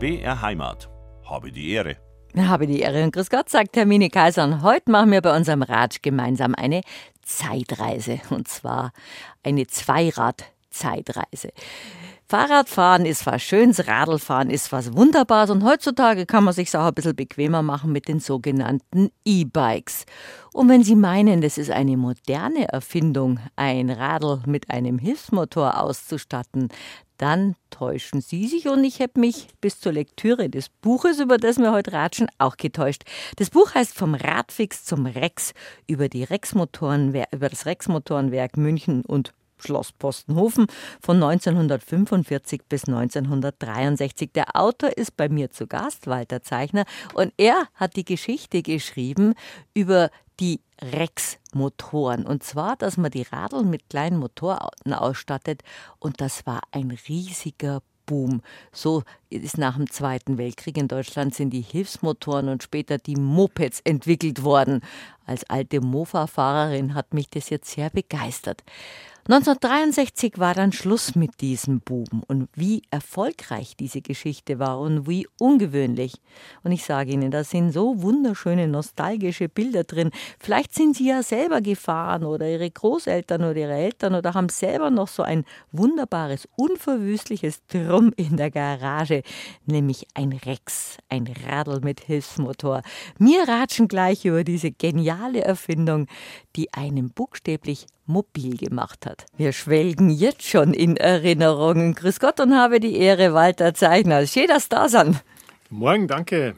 BR Heimat. Habe die Ehre. Habe die Ehre und Grüß Gott, sagt Hermine Kaiser. Und heute machen wir bei unserem Ratsch gemeinsam eine Zeitreise. Und zwar eine Zweirad-Zeitreise. Fahrradfahren ist was Schönes, Radlfahren ist was Wunderbares und heutzutage kann man sich auch ein bisschen bequemer machen mit den sogenannten E-Bikes. Und wenn Sie meinen, das ist eine moderne Erfindung, ein Radl mit einem Hilfsmotor auszustatten, dann täuschen Sie sich und ich habe mich bis zur Lektüre des Buches, über das wir heute ratschen, auch getäuscht. Das Buch heißt Vom Radfix zum Rex über die Rexmotoren, über das Rexmotorenwerk München und Schloss Postenhofen von 1945 bis 1963. Der Autor ist bei mir zu Gast, Walter Zeichner, und er hat die Geschichte geschrieben über die Rex-Motoren. Und zwar, dass man die Radeln mit kleinen Motoren ausstattet. Und das war ein riesiger Boom. So ist nach dem Zweiten Weltkrieg in Deutschland sind die Hilfsmotoren und später die Mopeds entwickelt worden. Als alte Mofa-Fahrerin hat mich das jetzt sehr begeistert. 1963 war dann Schluss mit diesem Buben und wie erfolgreich diese Geschichte war und wie ungewöhnlich. Und ich sage Ihnen, da sind so wunderschöne nostalgische Bilder drin. Vielleicht sind Sie ja selber gefahren oder Ihre Großeltern oder Ihre Eltern oder haben selber noch so ein wunderbares, unverwüstliches Drum in der Garage, nämlich ein Rex, ein Radl mit Hilfsmotor. Wir ratschen gleich über diese geniale Erfindung, die einem buchstäblich mobil gemacht hat. Wir schwelgen jetzt schon in Erinnerungen. Grüß Gott und habe die Ehre, Walter Zeichner. Schön, dass Sie da sind. Morgen, danke.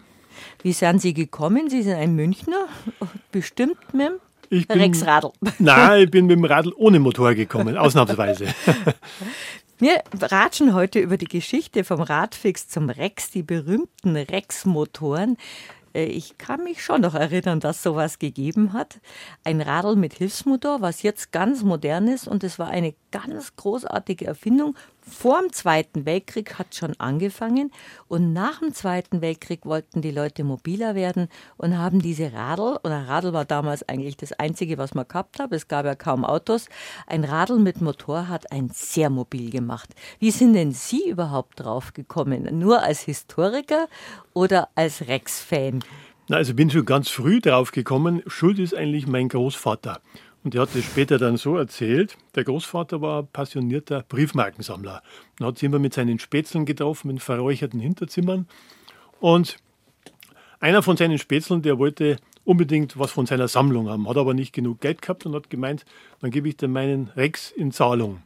Wie sind Sie gekommen? Sie sind ein Münchner, bestimmt mit dem ich bin, Rexradl. Nein, ich bin mit dem Radl ohne Motor gekommen, ausnahmsweise. Wir ratschen heute über die Geschichte vom Radfix zum Rex, die berühmten Rex-Motoren. Äh, ich kann mich schon noch erinnern, dass sowas gegeben hat. Ein Radl mit Hilfsmotor, was jetzt ganz modern ist und es war eine ganz großartige Erfindung. Vor dem Zweiten Weltkrieg hat schon angefangen und nach dem Zweiten Weltkrieg wollten die Leute mobiler werden und haben diese Radl, ein Radl war damals eigentlich das einzige, was man gehabt hat, es gab ja kaum Autos, ein Radl mit Motor hat ein sehr mobil gemacht. Wie sind denn Sie überhaupt drauf gekommen? Nur als Historiker oder als Rex-Fan? Also ich bin schon ganz früh drauf gekommen. Schuld ist eigentlich mein Großvater. Und er hat das später dann so erzählt. Der Großvater war passionierter Briefmarkensammler und hat sich immer mit seinen Spätzeln getroffen, in verräucherten Hinterzimmern. Und einer von seinen Spätzeln, der wollte unbedingt was von seiner Sammlung haben, hat aber nicht genug Geld gehabt und hat gemeint, dann gebe ich dir meinen Rex in Zahlung.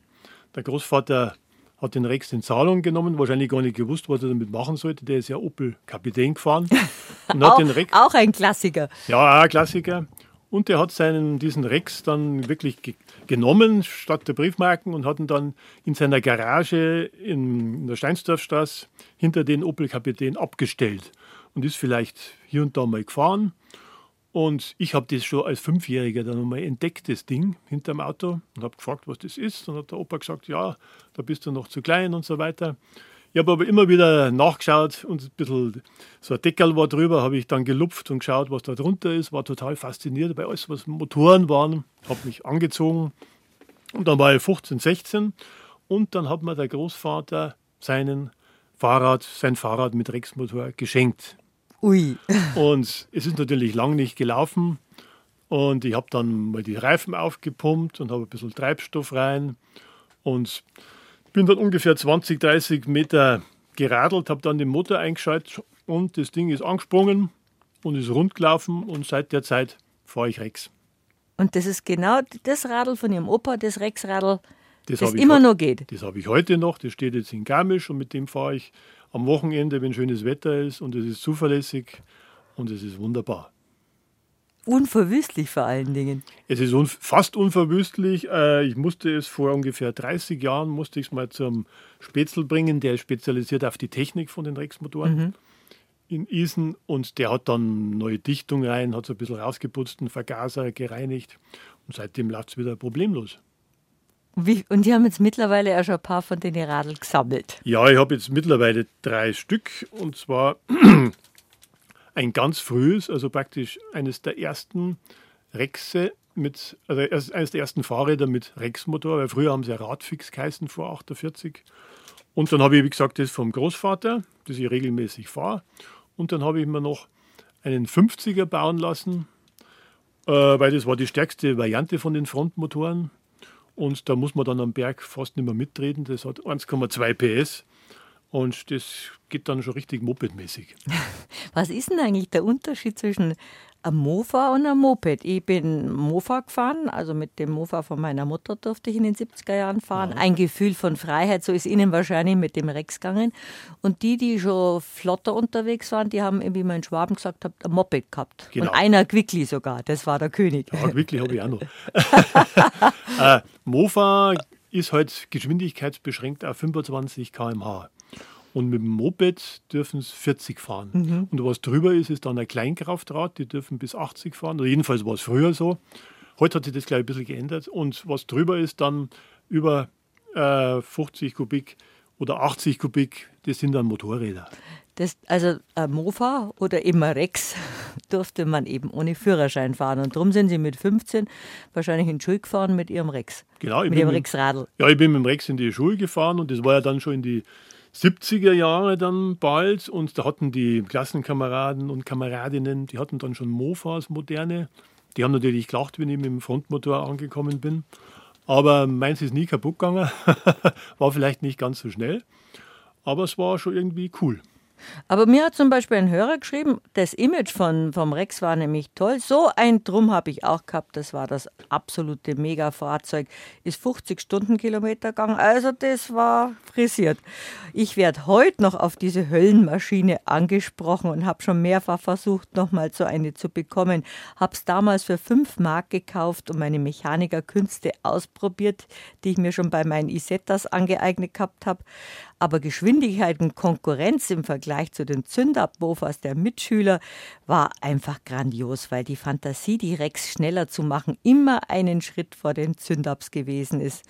Der Großvater hat den Rex in Zahlung genommen, wahrscheinlich gar nicht gewusst, was er damit machen sollte. Der ist ja Opel-Kapitän gefahren. Und auch, den Rex, auch ein Klassiker. Ja, ein Klassiker. Und er hat seinen, diesen Rex dann wirklich ge genommen statt der Briefmarken und hat ihn dann in seiner Garage in der Steinsdorfstraße hinter den Opel-Kapitän abgestellt und ist vielleicht hier und da mal gefahren. Und ich habe das schon als Fünfjähriger dann einmal entdeckt, das Ding hinterm Auto und habe gefragt, was das ist. Dann hat der Opa gesagt, ja, da bist du noch zu klein und so weiter. Ich habe aber immer wieder nachgeschaut und ein bisschen so ein Deckel war drüber, habe ich dann gelupft und geschaut, was da drunter ist, war total fasziniert bei alles, was Motoren waren, habe mich angezogen und dann war ich 15, 16 und dann hat mir der Großvater seinen Fahrrad, sein Fahrrad mit Rexmotor geschenkt. Ui. Und es ist natürlich lang nicht gelaufen und ich habe dann mal die Reifen aufgepumpt und habe ein bisschen Treibstoff rein und bin dann ungefähr 20, 30 Meter geradelt, habe dann den Motor eingeschaltet und das Ding ist angesprungen und ist rund gelaufen und seit der Zeit fahre ich Rex. Und das ist genau das Radl von Ihrem Opa, das Rexradl, das, das immer noch geht. Das habe ich heute noch, das steht jetzt in Garmisch und mit dem fahre ich am Wochenende, wenn schönes Wetter ist und es ist zuverlässig und es ist wunderbar. Unverwüstlich vor allen Dingen. Es ist un fast unverwüstlich. Äh, ich musste es vor ungefähr 30 Jahren, musste ich es mal zum Spätzl bringen, der ist spezialisiert auf die Technik von den Rexmotoren mhm. in Isen und der hat dann neue Dichtung rein, hat so ein bisschen rausgeputzt, einen Vergaser gereinigt und seitdem läuft es wieder problemlos. Wie, und die haben jetzt mittlerweile auch schon ein paar von den Radl gesammelt. Ja, ich habe jetzt mittlerweile drei Stück und zwar ein ganz frühes, also praktisch eines der ersten Rexe mit, also eines der ersten Fahrräder mit Rexmotor, weil früher haben sie ja Radfix geheißen vor 48. Und dann habe ich, wie gesagt, das vom Großvater, das ich regelmäßig fahre. Und dann habe ich mir noch einen 50er bauen lassen, äh, weil das war die stärkste Variante von den Frontmotoren. Und da muss man dann am Berg fast nicht mehr mitreden. Das hat 1,2 PS. Und das geht dann schon richtig mopedmäßig. Was ist denn eigentlich der Unterschied zwischen einem Mofa und einem Moped? Ich bin Mofa gefahren, also mit dem Mofa von meiner Mutter durfte ich in den 70er Jahren fahren. Ja. Ein Gefühl von Freiheit, so ist Ihnen wahrscheinlich mit dem Rex gegangen. Und die, die schon flotter unterwegs waren, die haben, wie mein Schwaben gesagt hat, ein Moped gehabt. Genau. Und einer Quickly sogar, das war der König. Ja, Quickly habe ich auch noch. äh, Mofa ist halt geschwindigkeitsbeschränkt auf 25 km/h. Und mit dem Moped dürfen es 40 fahren. Mhm. Und was drüber ist, ist dann ein Kleinkraftrad, die dürfen bis 80 fahren. Oder jedenfalls war es früher so. Heute hat sich das, glaube ich, ein bisschen geändert. Und was drüber ist, dann über äh, 50 Kubik oder 80 Kubik, das sind dann Motorräder. Das, also ein Mofa oder eben ein Rex durfte man eben ohne Führerschein fahren. Und darum sind sie mit 15 wahrscheinlich in die Schule gefahren mit ihrem Rex. Genau. Mit ihrem Rexradl. Ja, ich bin mit dem Rex in die Schule gefahren und das war ja dann schon in die 70er Jahre dann bald und da hatten die Klassenkameraden und Kameradinnen, die hatten dann schon Mofas, moderne. Die haben natürlich gelacht, wenn ich mit dem Frontmotor angekommen bin. Aber meins ist nie kaputt gegangen. war vielleicht nicht ganz so schnell. Aber es war schon irgendwie cool. Aber mir hat zum Beispiel ein Hörer geschrieben, das Image von, vom Rex war nämlich toll. So ein Drum habe ich auch gehabt. Das war das absolute Mega-Fahrzeug. Ist 50 Stundenkilometer gegangen. Also das war frisiert. Ich werde heute noch auf diese Höllenmaschine angesprochen und habe schon mehrfach versucht, nochmal so eine zu bekommen. Habe es damals für 5 Mark gekauft und meine Mechanikerkünste ausprobiert, die ich mir schon bei meinen Isettas angeeignet gehabt habe. Aber Geschwindigkeit und Konkurrenz im Vergleich zu den Zündabwurfers der Mitschüler war einfach grandios, weil die Fantasie, die Rex schneller zu machen, immer einen Schritt vor den Zündabs gewesen ist.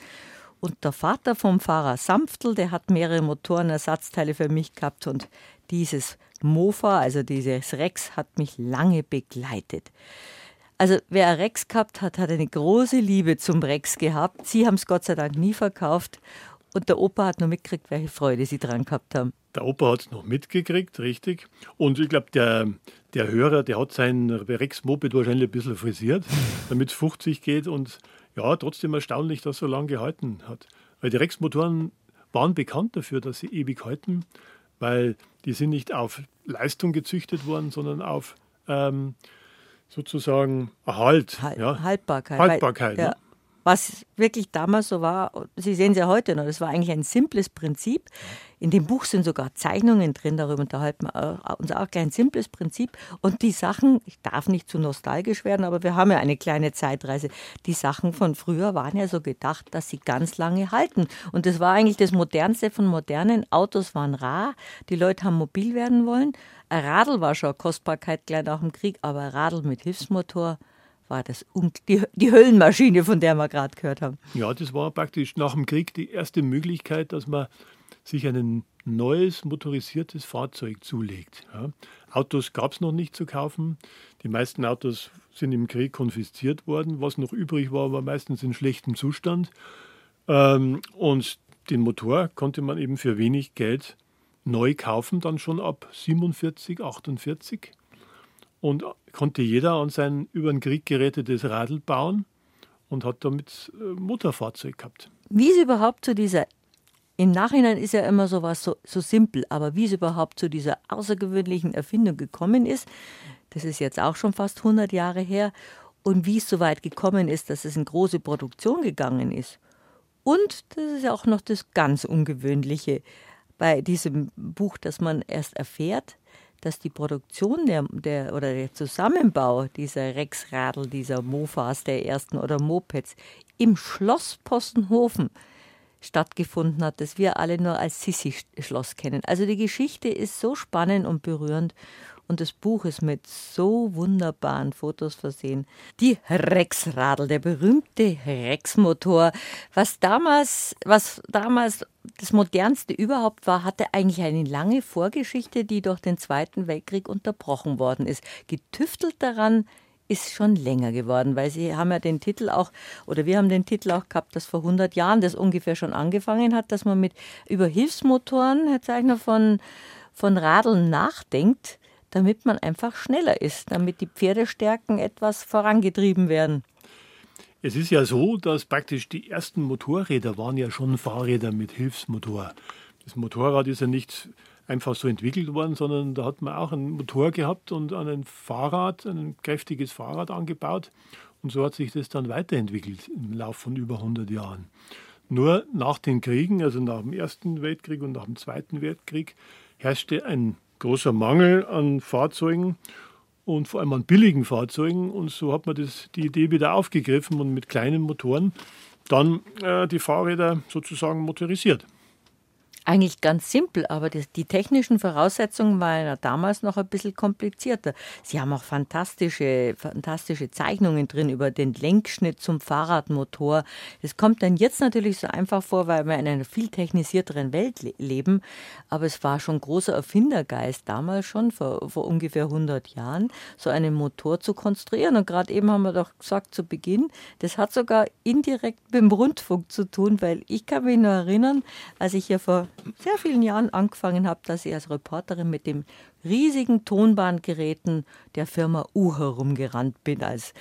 Und der Vater vom Fahrer Sanftel, der hat mehrere Motorenersatzteile für mich gehabt und dieses Mofa, also dieses Rex, hat mich lange begleitet. Also wer ein Rex gehabt hat, hat eine große Liebe zum Rex gehabt. Sie haben es Gott sei Dank nie verkauft und der Opa hat noch mitgekriegt, welche Freude sie dran gehabt haben. Der Opa hat es noch mitgekriegt, richtig. Und ich glaube, der, der Hörer, der hat sein Rex-Moped wahrscheinlich ein bisschen frisiert, damit es 50 geht. Und ja, trotzdem erstaunlich, dass so lange gehalten hat. Weil die Rex-Motoren waren bekannt dafür, dass sie ewig halten, weil die sind nicht auf Leistung gezüchtet worden, sondern auf ähm, sozusagen Erhalt. Hal ja. Haltbarkeit. Haltbarkeit. Weil, ja. Was wirklich damals so war, Sie sehen es ja heute noch, das war eigentlich ein simples Prinzip. In dem Buch sind sogar Zeichnungen drin, darüber unterhalten wir uns auch gleich ein simples Prinzip. Und die Sachen, ich darf nicht zu nostalgisch werden, aber wir haben ja eine kleine Zeitreise. Die Sachen von früher waren ja so gedacht, dass sie ganz lange halten. Und das war eigentlich das Modernste von modernen. Autos waren rar, die Leute haben mobil werden wollen. Ein Radl war schon eine Kostbarkeit gleich nach dem Krieg, aber ein Radl mit Hilfsmotor, war das die, die Höllenmaschine, von der wir gerade gehört haben. Ja, das war praktisch nach dem Krieg die erste Möglichkeit, dass man sich ein neues motorisiertes Fahrzeug zulegt. Ja. Autos gab es noch nicht zu kaufen. Die meisten Autos sind im Krieg konfisziert worden. Was noch übrig war, war meistens in schlechtem Zustand. Ähm, und den Motor konnte man eben für wenig Geld neu kaufen, dann schon ab 47, 48 und konnte jeder an sein über den Krieg gerätetes Radl bauen und hat damit äh, Motorfahrzeug gehabt. Wie es überhaupt zu dieser, im Nachhinein ist ja immer sowas so, so simpel, aber wie es überhaupt zu dieser außergewöhnlichen Erfindung gekommen ist, das ist jetzt auch schon fast 100 Jahre her, und wie es so weit gekommen ist, dass es in große Produktion gegangen ist. Und das ist ja auch noch das ganz Ungewöhnliche bei diesem Buch, dass man erst erfährt, dass die Produktion der, der oder der Zusammenbau dieser Rexradl, dieser Mofas der ersten oder Mopeds im Schloss Possenhofen stattgefunden hat, das wir alle nur als Sissi-Schloss kennen. Also die Geschichte ist so spannend und berührend und das Buch ist mit so wunderbaren Fotos versehen. Die Rexradl, der berühmte Rexmotor, was damals, was damals das modernste überhaupt war, hatte eigentlich eine lange Vorgeschichte, die durch den Zweiten Weltkrieg unterbrochen worden ist. Getüftelt daran ist schon länger geworden, weil Sie haben ja den Titel auch, oder wir haben den Titel auch gehabt, dass vor 100 Jahren das ungefähr schon angefangen hat, dass man mit über Hilfsmotoren, Herr Zeichner, von, von Radeln nachdenkt, damit man einfach schneller ist, damit die Pferdestärken etwas vorangetrieben werden. Es ist ja so, dass praktisch die ersten Motorräder waren ja schon Fahrräder mit Hilfsmotor. Das Motorrad ist ja nicht einfach so entwickelt worden, sondern da hat man auch einen Motor gehabt und ein Fahrrad, ein kräftiges Fahrrad angebaut. Und so hat sich das dann weiterentwickelt im Laufe von über 100 Jahren. Nur nach den Kriegen, also nach dem Ersten Weltkrieg und nach dem Zweiten Weltkrieg, herrschte ein großer Mangel an Fahrzeugen und vor allem an billigen Fahrzeugen. Und so hat man das, die Idee wieder aufgegriffen und mit kleinen Motoren dann äh, die Fahrräder sozusagen motorisiert eigentlich ganz simpel, aber die, die, technischen Voraussetzungen waren ja damals noch ein bisschen komplizierter. Sie haben auch fantastische, fantastische Zeichnungen drin über den Lenkschnitt zum Fahrradmotor. Es kommt dann jetzt natürlich so einfach vor, weil wir in einer viel technisierteren Welt le leben, aber es war schon großer Erfindergeist damals schon, vor, vor ungefähr 100 Jahren, so einen Motor zu konstruieren. Und gerade eben haben wir doch gesagt zu Beginn, das hat sogar indirekt mit dem Rundfunk zu tun, weil ich kann mich nur erinnern, als ich hier vor sehr vielen Jahren angefangen habe, dass ich als Reporterin mit dem riesigen Tonbandgeräten der Firma U herumgerannt bin, als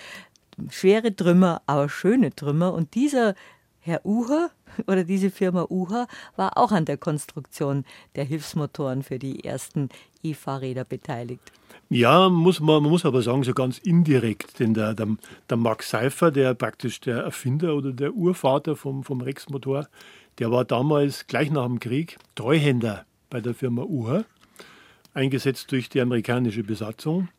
schwere Trümmer, aber schöne Trümmer. Und dieser Herr Uher oder diese Firma Uher war auch an der Konstruktion der Hilfsmotoren für die ersten E-Fahrräder beteiligt. Ja, muss man, man muss aber sagen, so ganz indirekt, denn der, der, der Max Seifer, der praktisch der Erfinder oder der Urvater vom, vom Rex-Motor, der war damals gleich nach dem Krieg Treuhänder bei der Firma UHA, eingesetzt durch die amerikanische Besatzung.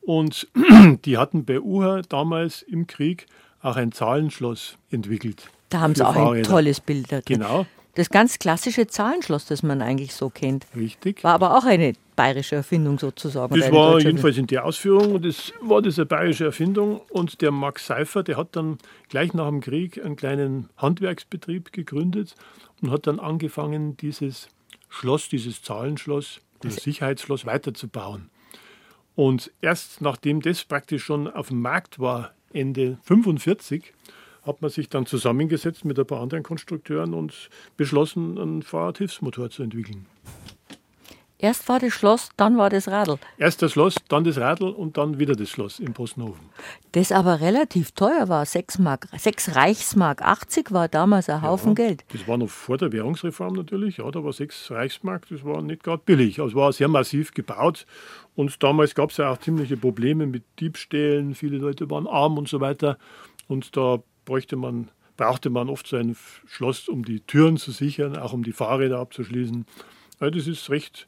Und die hatten bei UHA damals im Krieg auch ein Zahlenschloss entwickelt. Da haben sie auch Fahrräder. ein tolles Bild. Da Genau. Das ganz klassische Zahlenschloss, das man eigentlich so kennt. Richtig. War aber auch eine bayerische Erfindung sozusagen. Das war jedenfalls in der Ausführung und das war eine bayerische Erfindung. Und der Max Seifer, der hat dann gleich nach dem Krieg einen kleinen Handwerksbetrieb gegründet und hat dann angefangen, dieses Schloss, dieses Zahlenschloss, das Sicherheitsschloss weiterzubauen. Und erst nachdem das praktisch schon auf dem Markt war, Ende 1945, hat man sich dann zusammengesetzt mit ein paar anderen Konstrukteuren und beschlossen, einen Fahrradhilfsmotor zu entwickeln. Erst war das Schloss, dann war das Radl. Erst das Schloss, dann das Radl und dann wieder das Schloss in Postnoven. Das aber relativ teuer war. 6, Mark, 6 Reichsmark 80 war damals ein Haufen ja, Geld. Das war noch vor der Währungsreform natürlich. Ja, da war 6 Reichsmark, das war nicht gerade billig. Also es war sehr massiv gebaut. Und damals gab es ja auch ziemliche Probleme mit Diebstählen. Viele Leute waren arm und so weiter. Und da bräuchte man, brauchte man oft so ein Schloss, um die Türen zu sichern, auch um die Fahrräder abzuschließen. Ja, das ist recht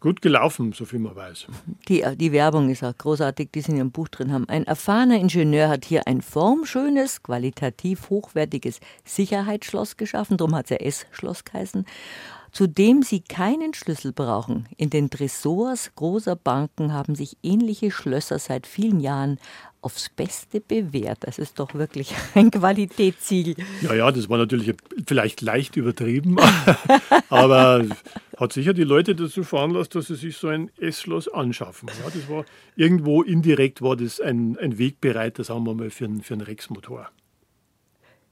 gut gelaufen, so viel man weiß. Die, die Werbung ist auch großartig, die Sie in Ihrem Buch drin haben. Ein erfahrener Ingenieur hat hier ein formschönes, qualitativ hochwertiges Sicherheitsschloss geschaffen, darum hat es ja S-Schloss geheißen, zu dem Sie keinen Schlüssel brauchen. In den Tresors großer Banken haben sich ähnliche Schlösser seit vielen Jahren aufs Beste bewährt. Das ist doch wirklich ein Qualitätsziel. Ja, ja, das war natürlich vielleicht leicht übertrieben, aber hat sicher die Leute dazu veranlasst, dass sie sich so ein S-Schloss anschaffen. Ja, das war irgendwo indirekt war das ein, ein Wegbereiter, sagen wir mal, für einen, für einen Rex-Motor.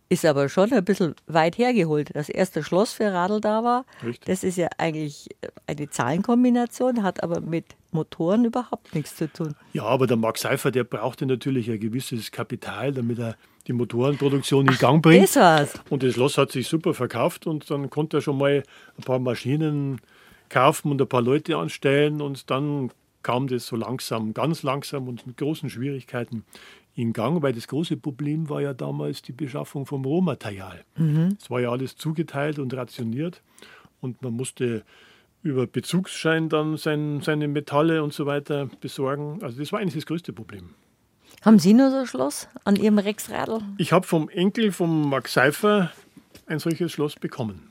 Ist aber schon ein bisschen weit hergeholt. Das erste Schloss für Radl da war, Richtig. das ist ja eigentlich eine Zahlenkombination, hat aber mit Motoren überhaupt nichts zu tun. Ja, aber der Max Seifer, der brauchte natürlich ein gewisses Kapital, damit er die Motorenproduktion in Gang bringt. Das war's. Und das Schloss hat sich super verkauft und dann konnte er schon mal ein paar Maschinen kaufen und ein paar Leute anstellen und dann kam das so langsam, ganz langsam und mit großen Schwierigkeiten in Gang, weil das große Problem war ja damals die Beschaffung vom Rohmaterial. Mhm. Es war ja alles zugeteilt und rationiert und man musste über Bezugsschein dann sein, seine Metalle und so weiter besorgen. Also das war eigentlich das größte Problem. Haben Sie nur so ein Schloss an Ihrem Rexradl? Ich habe vom Enkel, vom Max Seifer, ein solches Schloss bekommen.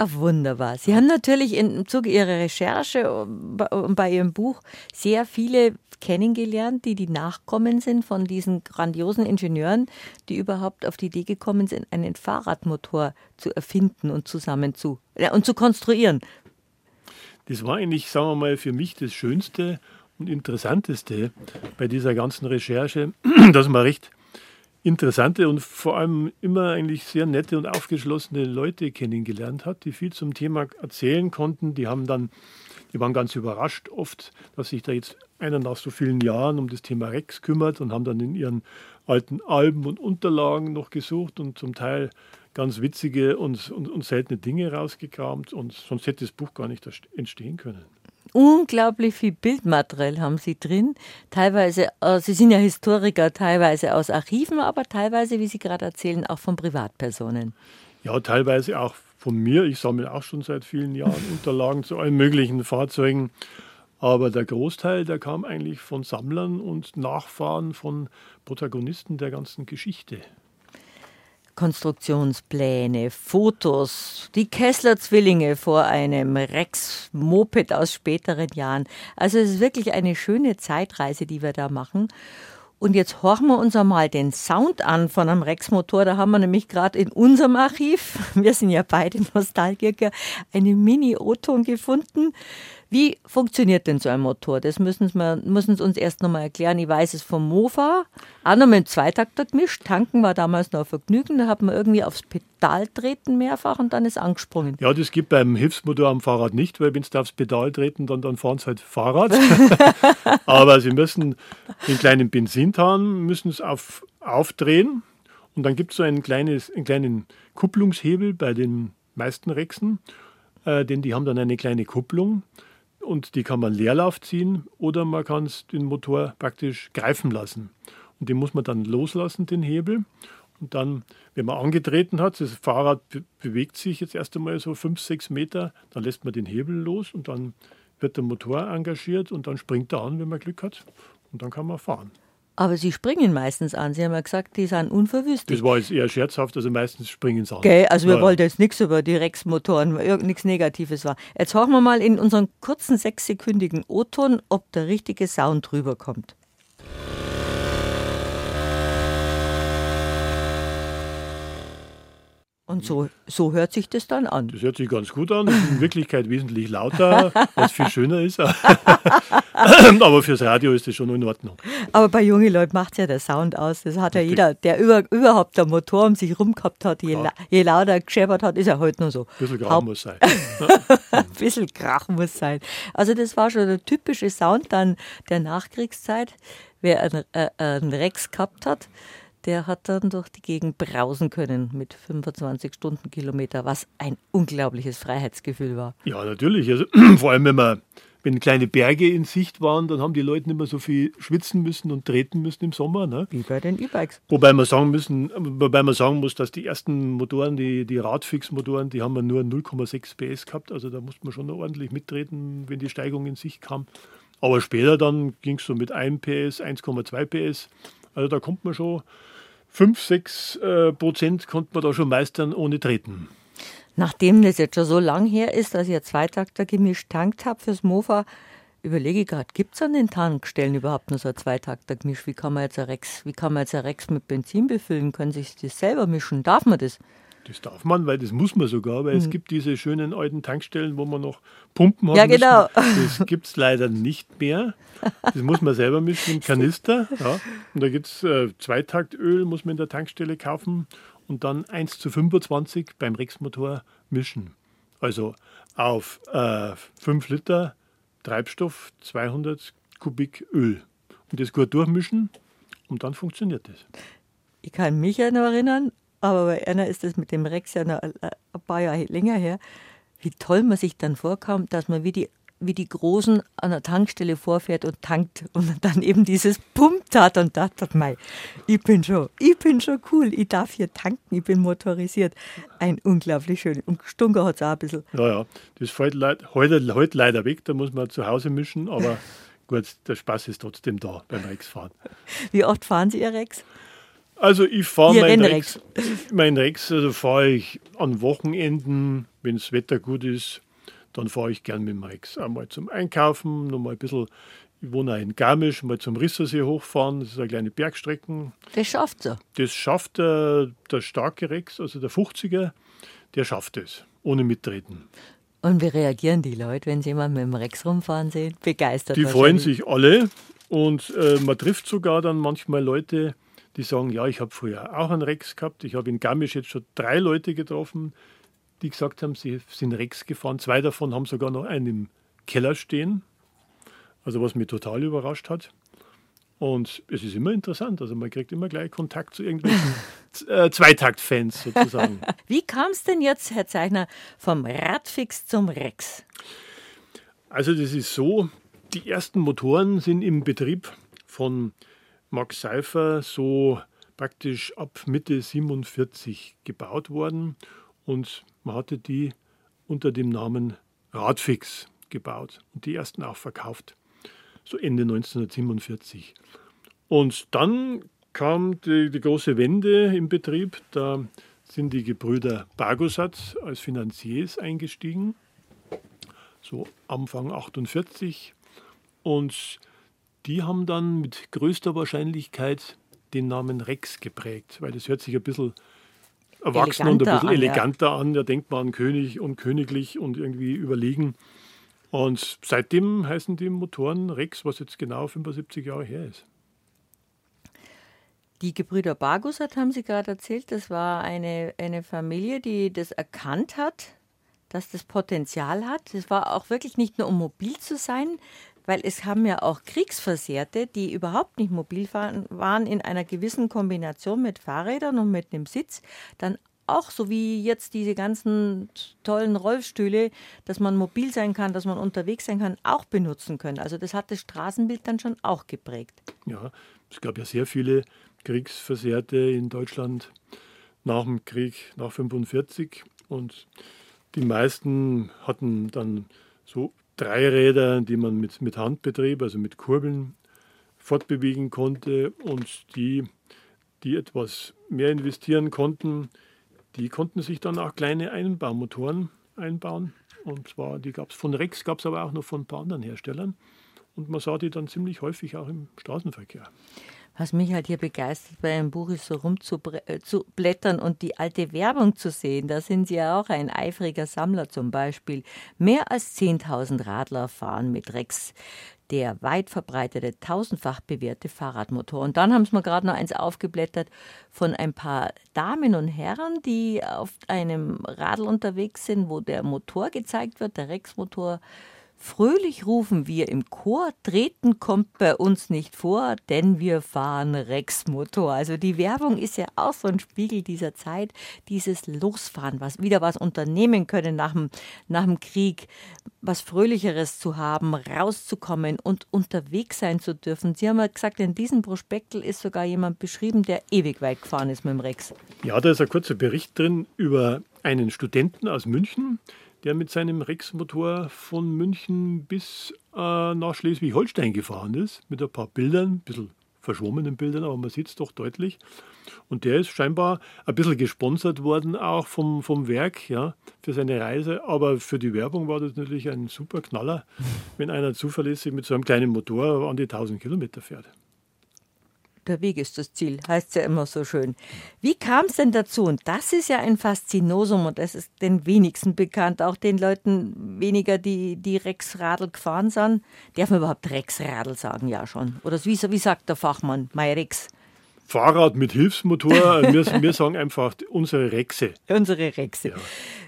Ach, wunderbar. Sie haben natürlich im Zuge Ihrer Recherche und bei Ihrem Buch sehr viele kennengelernt, die die Nachkommen sind von diesen grandiosen Ingenieuren, die überhaupt auf die Idee gekommen sind, einen Fahrradmotor zu erfinden und zusammen zu ja, und zu konstruieren. Das war eigentlich, sagen wir mal, für mich das Schönste und Interessanteste bei dieser ganzen Recherche, dass man recht interessante und vor allem immer eigentlich sehr nette und aufgeschlossene Leute kennengelernt hat, die viel zum Thema erzählen konnten. Die haben dann, die waren ganz überrascht oft, dass sich da jetzt einer nach so vielen Jahren um das Thema Rex kümmert und haben dann in ihren alten Alben und Unterlagen noch gesucht und zum Teil ganz witzige und, und, und seltene Dinge rausgekramt und sonst hätte das Buch gar nicht entstehen können. Unglaublich viel Bildmaterial haben Sie drin. Teilweise, äh, Sie sind ja Historiker, teilweise aus Archiven, aber teilweise, wie Sie gerade erzählen, auch von Privatpersonen. Ja, teilweise auch von mir. Ich sammle auch schon seit vielen Jahren Unterlagen zu allen möglichen Fahrzeugen. Aber der Großteil, der kam eigentlich von Sammlern und Nachfahren von Protagonisten der ganzen Geschichte. Konstruktionspläne, Fotos, die Kessler-Zwillinge vor einem Rex-Moped aus späteren Jahren. Also es ist wirklich eine schöne Zeitreise, die wir da machen. Und jetzt horchen wir uns einmal den Sound an von einem Rex-Motor. Da haben wir nämlich gerade in unserem Archiv, wir sind ja beide Nostalgiker, eine Mini-O-Ton gefunden. Wie funktioniert denn so ein Motor? Das müssen Sie uns erst nochmal erklären. Ich weiß es vom Mofa, auch noch mit dem Zweitakter gemischt. Tanken war damals noch ein Vergnügen. Da hat man irgendwie aufs Pedal treten mehrfach und dann ist angesprungen. Ja, das gibt beim Hilfsmotor am Fahrrad nicht, weil wenn Sie aufs Pedal treten, dann, dann fahren Sie halt Fahrrad. Aber Sie müssen den kleinen Benzintan müssen es auf, aufdrehen und dann gibt es so ein kleines, einen kleinen Kupplungshebel bei den meisten Rexen, äh, denn die haben dann eine kleine Kupplung und die kann man Leerlauf ziehen oder man kann den Motor praktisch greifen lassen. Und den muss man dann loslassen, den Hebel. Und dann, wenn man angetreten hat, das Fahrrad bewegt sich jetzt erst einmal so fünf, sechs Meter, dann lässt man den Hebel los und dann wird der Motor engagiert und dann springt er an, wenn man Glück hat. Und dann kann man fahren. Aber sie springen meistens an. Sie haben ja gesagt, die sind unverwüstlich. Das war jetzt eher scherzhaft, also meistens springen sie an. Okay, also wir ja. wollten jetzt nichts über die Rex-Motoren, nichts Negatives war. Jetzt hören wir mal in unseren kurzen sechssekündigen O-Ton, ob der richtige Sound rüberkommt. Und so, so hört sich das dann an. Das hört sich ganz gut an. Ist in Wirklichkeit wesentlich lauter, was viel schöner ist. Aber fürs Radio ist das schon in Ordnung. Aber bei jungen Leuten macht es ja der Sound aus. Das hat ja jeder, der über, überhaupt der Motor um sich rum gehabt hat. Je, la, je lauter gescheppert hat, ist er heute halt nur so. Ein bisschen Krach muss sein. Ein bisschen Krach muss sein. Also das war schon der typische Sound dann der Nachkriegszeit. Wer einen, äh, einen Rex gehabt hat, der hat dann durch die Gegend brausen können mit 25 Stundenkilometer, was ein unglaubliches Freiheitsgefühl war. Ja, natürlich. Also, vor allem, wenn man wenn kleine Berge in Sicht waren, dann haben die Leute nicht mehr so viel schwitzen müssen und treten müssen im Sommer. Ne? Wie bei den E-Bikes. Wobei man sagen müssen, wobei man sagen muss, dass die ersten Motoren, die, die Radfix-Motoren, die haben wir nur 0,6 PS gehabt. Also da musste man schon ordentlich mittreten, wenn die Steigung in Sicht kam. Aber später dann ging es so mit 1 PS, 1,2 PS. Also da kommt man schon 5, 6 äh, Prozent konnte man da schon meistern ohne Treten. Nachdem das jetzt schon so lang her ist, dass ich ein Zweitakter gemischt tankt habe fürs Mofa, überlege ich gerade, gibt es an den Tankstellen überhaupt noch so ein Zweitakter gemisch? Wie kann man jetzt ein Rex, wie kann man jetzt ein Rex mit Benzin befüllen? Können sich das selber mischen? Darf man das? Das darf man, weil das muss man sogar, weil mhm. es gibt diese schönen alten Tankstellen, wo man noch Pumpen hat. Ja, genau. Müssen. Das gibt es leider nicht mehr. Das muss man selber mischen im Kanister. Ja. Und da gibt es äh, Zweitaktöl, muss man in der Tankstelle kaufen und dann 1 zu 25 beim Rex-Motor mischen. Also auf äh, 5 Liter Treibstoff 200 Kubik Öl. Und das gut durchmischen und dann funktioniert das. Ich kann mich ja noch erinnern, aber bei Erna ist das mit dem Rex ja noch ein paar Jahre länger her, wie toll man sich dann vorkam, dass man wie die wie die Großen an der Tankstelle vorfährt und tankt und dann eben dieses Pumpt hat und dachte, mei, ich bin schon, ich bin schon cool, ich darf hier tanken, ich bin motorisiert. Ein unglaublich schön. Und Stunker hat es auch ein bisschen. Naja, das fällt leid, heute, heute leider weg, da muss man zu Hause mischen, aber gut, der Spaß ist trotzdem da beim Rexfahren. Wie oft fahren Sie Ihr Rex? Also ich fahre mein Rex, mein Rex, also fahre ich an Wochenenden, wenn das Wetter gut ist, dann fahre ich gern mit dem Rex. Einmal zum Einkaufen, nochmal ein bisschen, ich wohne auch in Garmisch, mal zum Rissersee hochfahren, das ist eine kleine Bergstrecken. Das schafft er. Das schafft der, der starke Rex, also der 50er, der schafft es, ohne mittreten. Und wie reagieren die Leute, wenn sie jemanden mit dem Rex rumfahren sehen? Begeistert. Die freuen sich alle und äh, man trifft sogar dann manchmal Leute, die sagen, ja, ich habe früher auch einen Rex gehabt. Ich habe in Garmisch jetzt schon drei Leute getroffen, die gesagt haben, sie sind Rex gefahren. Zwei davon haben sogar noch einen im Keller stehen. Also was mich total überrascht hat. Und es ist immer interessant, also man kriegt immer gleich Kontakt zu irgendwelchen äh, Zweitakt-Fans sozusagen. Wie kam es denn jetzt, Herr Zeichner, vom Radfix zum Rex? Also das ist so, die ersten Motoren sind im Betrieb von Max Seifer so praktisch ab Mitte 47 gebaut worden und man hatte die unter dem Namen Radfix gebaut und die ersten auch verkauft so Ende 1947. Und dann kam die, die große Wende im Betrieb. Da sind die Gebrüder Bargosat als Finanziers eingestiegen, so Anfang 48. Und die haben dann mit größter Wahrscheinlichkeit den Namen Rex geprägt, weil das hört sich ein bisschen erwachsener und ein bisschen an, eleganter an. Da denkt man an König und königlich und irgendwie überlegen. Und seitdem heißen die Motoren Rex, was jetzt genau 75 Jahre her ist. Die Gebrüder Bargusat haben Sie gerade erzählt, das war eine, eine Familie, die das erkannt hat, dass das Potenzial hat. Es war auch wirklich nicht nur um mobil zu sein, weil es haben ja auch Kriegsversehrte, die überhaupt nicht mobil waren, in einer gewissen Kombination mit Fahrrädern und mit einem Sitz, dann auch so wie jetzt diese ganzen tollen Rollstühle, dass man mobil sein kann, dass man unterwegs sein kann, auch benutzen können. Also das hat das Straßenbild dann schon auch geprägt. Ja, es gab ja sehr viele Kriegsversehrte in Deutschland nach dem Krieg, nach 1945. Und die meisten hatten dann so Dreiräder, die man mit, mit Handbetrieb, also mit Kurbeln, fortbewegen konnte. Und die, die etwas mehr investieren konnten, die konnten sich dann auch kleine Einbaumotoren einbauen. Und zwar, die gab es von Rex, gab es aber auch noch von ein paar anderen Herstellern. Und man sah die dann ziemlich häufig auch im Straßenverkehr. Was mich halt hier begeistert bei einem Buch ist, so rumzublättern und die alte Werbung zu sehen. Da sind Sie ja auch ein eifriger Sammler zum Beispiel. Mehr als 10.000 Radler fahren mit Rex der weit verbreitete, tausendfach bewährte Fahrradmotor. Und dann haben sie mir gerade noch eins aufgeblättert von ein paar Damen und Herren, die auf einem Radl unterwegs sind, wo der Motor gezeigt wird, der Rex-Motor Fröhlich rufen wir im Chor, treten kommt bei uns nicht vor, denn wir fahren Rex-Motor. Also die Werbung ist ja auch so ein Spiegel dieser Zeit, dieses Losfahren, was wieder was unternehmen können nach dem, nach dem Krieg, was Fröhlicheres zu haben, rauszukommen und unterwegs sein zu dürfen. Sie haben ja gesagt, in diesem Prospektel ist sogar jemand beschrieben, der ewig weit gefahren ist mit dem Rex. Ja, da ist ein kurzer Bericht drin über einen Studenten aus München, der mit seinem Rex-Motor von München bis äh, nach Schleswig-Holstein gefahren ist, mit ein paar Bildern, ein bisschen verschwommenen Bildern, aber man sieht es doch deutlich. Und der ist scheinbar ein bisschen gesponsert worden, auch vom, vom Werk, ja, für seine Reise. Aber für die Werbung war das natürlich ein super Knaller, wenn einer zuverlässig mit so einem kleinen Motor an die 1000 Kilometer fährt. Der Weg ist das Ziel, heißt es ja immer so schön. Wie kam es denn dazu? Und das ist ja ein Faszinosum und das ist den wenigsten bekannt, auch den Leuten weniger, die, die Rexradl gefahren sind. Darf man überhaupt Rexradl sagen? Ja, schon. Oder wie, wie sagt der Fachmann? Mein Rex. Fahrrad mit Hilfsmotor. wir, wir sagen einfach unsere Rexe. Unsere Rexe. Ja.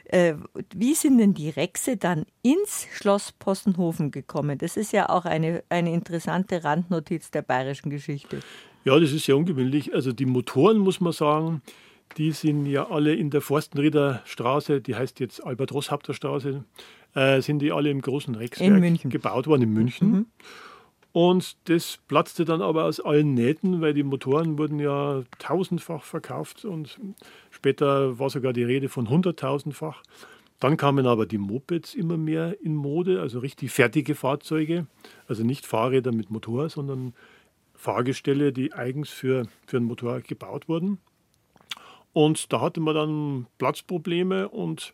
Äh, wie sind denn die Rexe dann ins Schloss Possenhofen gekommen? Das ist ja auch eine, eine interessante Randnotiz der bayerischen Geschichte. Ja, das ist sehr ungewöhnlich. Also die Motoren, muss man sagen, die sind ja alle in der Forstenrieder Straße, die heißt jetzt Albert-Rosshaupter äh, sind die alle im großen Rexwerk gebaut worden in München. Mhm. Und das platzte dann aber aus allen Nähten, weil die Motoren wurden ja tausendfach verkauft und später war sogar die Rede von hunderttausendfach. Dann kamen aber die Mopeds immer mehr in Mode, also richtig fertige Fahrzeuge, also nicht Fahrräder mit Motor, sondern Fahrgestelle, die eigens für, für einen Motor gebaut wurden. Und da hatte man dann Platzprobleme und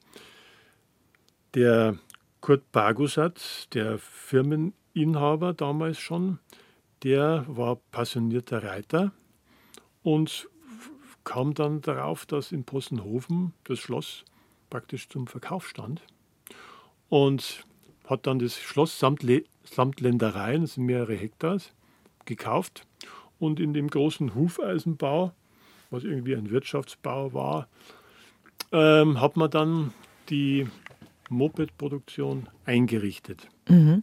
der Kurt Bagusat, der Firmeninhaber damals schon, der war passionierter Reiter und kam dann darauf, dass in Possenhofen das Schloss praktisch zum Verkauf stand. und hat dann das Schloss samt, Le samt Ländereien, das sind mehrere Hektars, gekauft und in dem großen Hufeisenbau, was irgendwie ein Wirtschaftsbau war, ähm, hat man dann die Moped-Produktion eingerichtet. Mhm.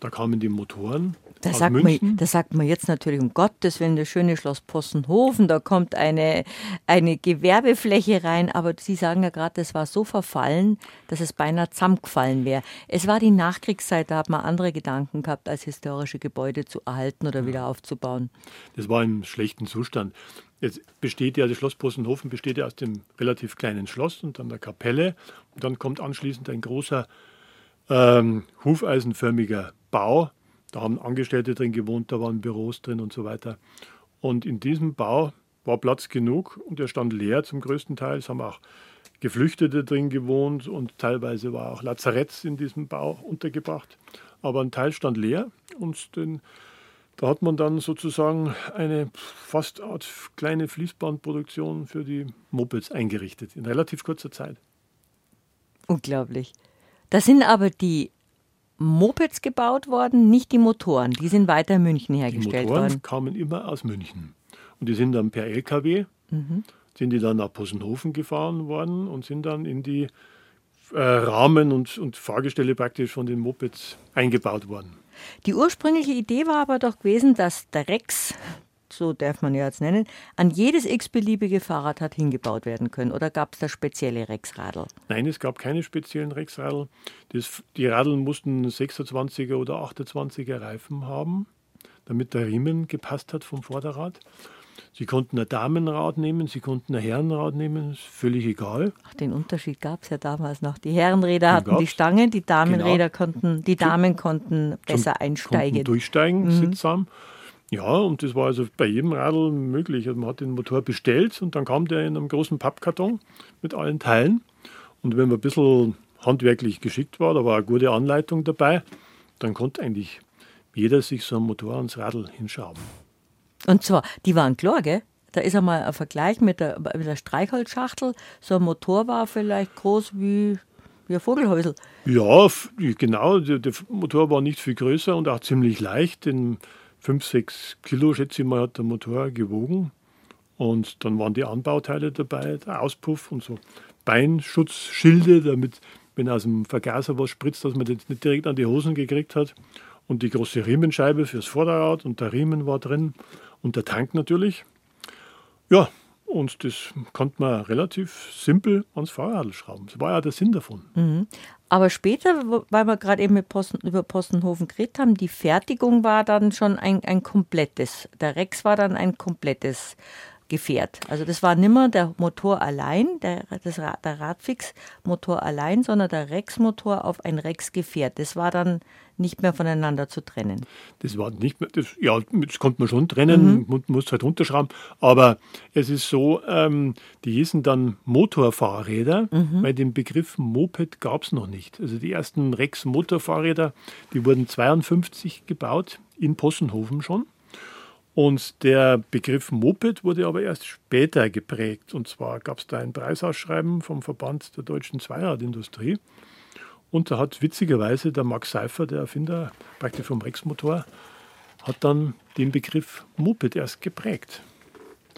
Da kamen die Motoren. Da sagt, man, da sagt man jetzt natürlich, um Gottes Willen, das schöne Schloss Possenhofen, da kommt eine, eine Gewerbefläche rein, aber Sie sagen ja gerade, das war so verfallen, dass es beinahe zusammengefallen wäre. Es war die Nachkriegszeit, da hat man andere Gedanken gehabt, als historische Gebäude zu erhalten oder ja. wieder aufzubauen. Das war im schlechten Zustand. Jetzt besteht ja, das Schloss Possenhofen besteht ja aus dem relativ kleinen Schloss und dann der Kapelle. Und dann kommt anschließend ein großer ähm, hufeisenförmiger Bau. Da haben Angestellte drin gewohnt, da waren Büros drin und so weiter. Und in diesem Bau war Platz genug und der stand leer zum größten Teil. Es haben auch Geflüchtete drin gewohnt und teilweise war auch Lazaretts in diesem Bau untergebracht. Aber ein Teil stand leer und den, da hat man dann sozusagen eine fast Art kleine Fließbandproduktion für die Mopeds eingerichtet in relativ kurzer Zeit. Unglaublich. Da sind aber die Mopeds gebaut worden, nicht die Motoren. Die sind weiter in München hergestellt worden. Die Motoren worden. kamen immer aus München. Und die sind dann per LKW, mhm. sind die dann nach Possenhofen gefahren worden und sind dann in die äh, Rahmen und, und Fahrgestelle praktisch von den Mopeds eingebaut worden. Die ursprüngliche Idee war aber doch gewesen, dass der Rex, so darf man ja jetzt nennen, an jedes x-beliebige Fahrrad hat hingebaut werden können. Oder gab es da spezielle Rexradl? Nein, es gab keine speziellen Rexradl. Das, die Radeln mussten 26er oder 28er Reifen haben, damit der Riemen gepasst hat vom Vorderrad. Sie konnten ein Damenrad nehmen, Sie konnten ein Herrenrad nehmen, ist völlig egal. Ach, den Unterschied gab es ja damals noch. Die Herrenräder hatten die Stangen, die Damenräder genau. konnten, die Damen konnten besser Zum, einsteigen. Konnten durchsteigen, mhm. sittsam. Ja, und das war also bei jedem Radl möglich. Also man hat den Motor bestellt und dann kam der in einem großen Pappkarton mit allen Teilen. Und wenn man ein bisschen handwerklich geschickt war, da war eine gute Anleitung dabei, dann konnte eigentlich jeder sich so einen Motor ans Radl hinschrauben. Und zwar, die waren klar, gell? Da ist einmal ein Vergleich mit der, mit der Streichholzschachtel. So ein Motor war vielleicht groß wie, wie ein Vogelhäusel. Ja, genau. Der, Motor war nicht viel größer und auch ziemlich leicht. Den 5, 6 Kilo, schätze ich mal, hat der Motor gewogen. Und dann waren die Anbauteile dabei, der Auspuff und so Beinschutzschilde, damit, wenn aus dem Vergaser was spritzt, dass man das nicht direkt an die Hosen gekriegt hat. Und die große Riemenscheibe fürs Vorderrad und der Riemen war drin und der Tank natürlich. Ja, und das konnte man relativ simpel ans Fahrrad schrauben. Das war ja der Sinn davon. Mhm. Aber später, weil wir gerade eben Posten, über Postenhofen geredet haben, die Fertigung war dann schon ein, ein komplettes. Der Rex war dann ein komplettes Gefährt. Also das war nimmer der Motor allein, der, das, der Radfix-Motor allein, sondern der Rex-Motor auf ein Rex-Gefährt. Das war dann nicht mehr voneinander zu trennen. Das war nicht mehr, das, ja, das konnte man schon trennen, mhm. man musste halt runterschrauben. Aber es ist so, ähm, die hießen dann Motorfahrräder, mhm. weil den Begriff Moped gab es noch nicht. Also die ersten Rex-Motorfahrräder, die wurden 52 gebaut, in Possenhofen schon. Und der Begriff Moped wurde aber erst später geprägt. Und zwar gab es da ein Preisausschreiben vom Verband der deutschen Zweiradindustrie. Und da hat witzigerweise der Max Seifer, der Erfinder praktisch vom Rex-Motor, hat dann den Begriff Moped erst geprägt.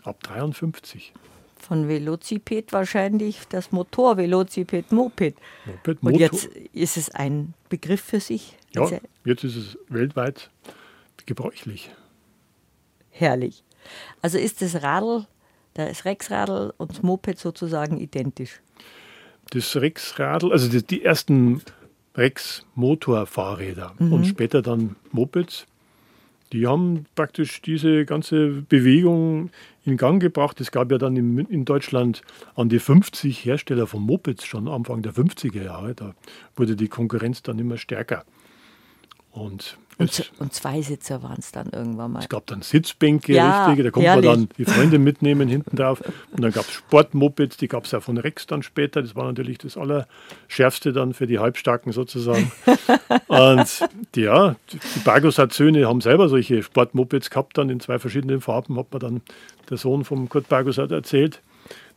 Ab 53. Von Velociped wahrscheinlich das Motor Velociped Moped. Moped Und jetzt ist es ein Begriff für sich. Ja, jetzt ist es weltweit gebräuchlich herrlich. Also ist das Radl, das Rexradl und das Moped sozusagen identisch? Das Rexradl, also die, die ersten Rex-Motorfahrräder mhm. und später dann Mopeds, die haben praktisch diese ganze Bewegung in Gang gebracht. Es gab ja dann in, in, Deutschland an die 50 Hersteller von Mopeds schon Anfang der 50er Jahre. Da wurde die Konkurrenz dann immer stärker. Und, und, und Zweisitzer waren es dann irgendwann mal. Es gab dann Sitzbänke, ja, richtige, da konnte man dann die Freunde mitnehmen hinten drauf. Und dann gab es Sportmopeds, die gab es auch von Rex dann später. Das war natürlich das Allerschärfste dann für die Halbstarken sozusagen. und ja, die Bargosat-Söhne haben selber solche Sportmopeds gehabt, dann in zwei verschiedenen Farben, hat man dann der Sohn vom Kurt Bargosat erzählt.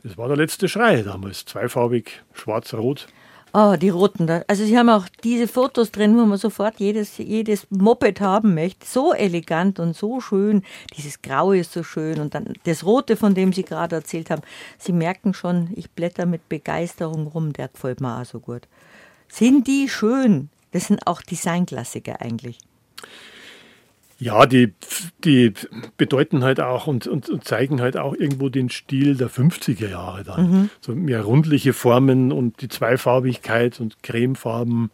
Das war der letzte Schrei damals, zweifarbig, schwarz-rot. Oh, die roten. Da. Also sie haben auch diese Fotos drin, wo man sofort jedes, jedes Moped haben möchte. So elegant und so schön. Dieses Graue ist so schön. Und dann das Rote, von dem Sie gerade erzählt haben. Sie merken schon, ich blätter mit Begeisterung rum. Der gefällt mir auch so gut. Sind die schön? Das sind auch Designklassiker eigentlich. Ja, die, die bedeuten halt auch und, und, und, zeigen halt auch irgendwo den Stil der 50er Jahre dann. Mhm. So mehr rundliche Formen und die Zweifarbigkeit und Cremefarben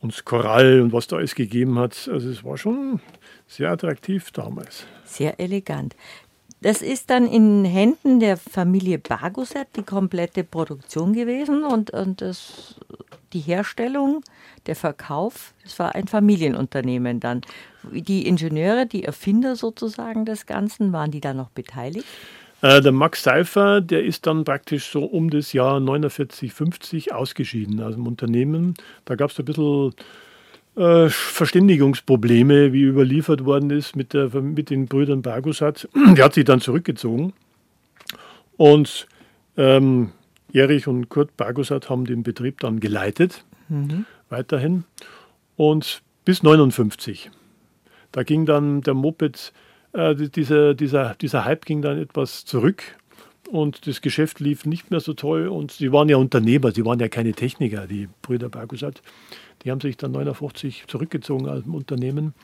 und das Korall und was da alles gegeben hat. Also es war schon sehr attraktiv damals. Sehr elegant. Das ist dann in Händen der Familie Baguset die komplette Produktion gewesen und, und das, die Herstellung der Verkauf, es war ein Familienunternehmen dann. Die Ingenieure, die Erfinder sozusagen des Ganzen, waren die da noch beteiligt? Äh, der Max Seifer, der ist dann praktisch so um das Jahr 49, 50 ausgeschieden aus dem Unternehmen. Da gab es ein bisschen äh, Verständigungsprobleme, wie überliefert worden ist mit, der, mit den Brüdern Bargusat. Der hat sich dann zurückgezogen. Und ähm, Erich und Kurt Bargusat haben den Betrieb dann geleitet. Mhm weiterhin. Und bis 59. Da ging dann der Moped, äh, dieser, dieser, dieser Hype ging dann etwas zurück und das Geschäft lief nicht mehr so toll. Und sie waren ja Unternehmer, sie waren ja keine Techniker, die Brüder Bargusat. Die haben sich dann 59 zurückgezogen aus dem Unternehmen.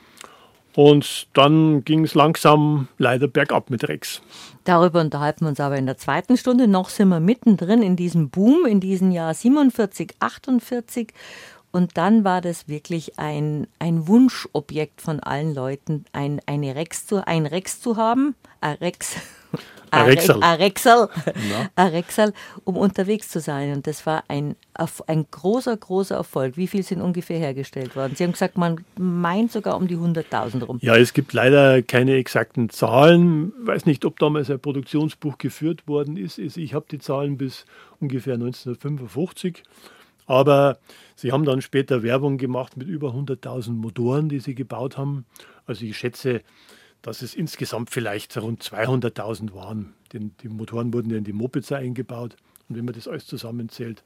Und dann ging es langsam leider bergab mit Rex. Darüber unterhalten wir uns aber in der zweiten Stunde. Noch sind wir mittendrin in diesem Boom, in diesem Jahr 47, 48. Und dann war das wirklich ein, ein Wunschobjekt von allen Leuten, ein, eine Rex zu, ein Rex zu haben, ein Rex, Rexel, ein Rexel, um unterwegs zu sein. Und das war ein, ein großer, großer Erfolg. Wie viel sind ungefähr hergestellt worden? Sie haben gesagt, man meint sogar um die 100.000 rum. Ja, es gibt leider keine exakten Zahlen. Ich weiß nicht, ob damals ein Produktionsbuch geführt worden ist. Ich habe die Zahlen bis ungefähr 1955. Aber sie haben dann später Werbung gemacht mit über 100.000 Motoren, die sie gebaut haben. Also ich schätze, dass es insgesamt vielleicht rund 200.000 waren. Denn die Motoren wurden ja in die Mopeds eingebaut. Und wenn man das alles zusammenzählt,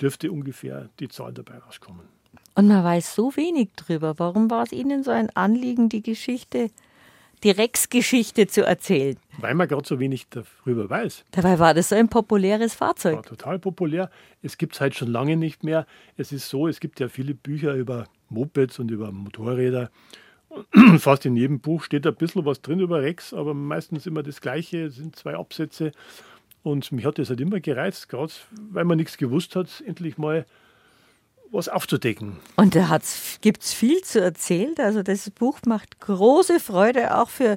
dürfte ungefähr die Zahl dabei rauskommen. Und man weiß so wenig drüber. Warum war es Ihnen so ein Anliegen, die Geschichte die Rex-Geschichte zu erzählen. Weil man gerade so wenig darüber weiß. Dabei war das so ein populäres Fahrzeug. War total populär. Es gibt es halt schon lange nicht mehr. Es ist so, es gibt ja viele Bücher über Mopeds und über Motorräder. Fast in jedem Buch steht ein bisschen was drin über Rex, aber meistens immer das Gleiche. Es sind zwei Absätze. Und mich hat das halt immer gereizt, gerade weil man nichts gewusst hat, endlich mal was aufzudecken. Und da gibt es viel zu erzählen. Also das Buch macht große Freude, auch für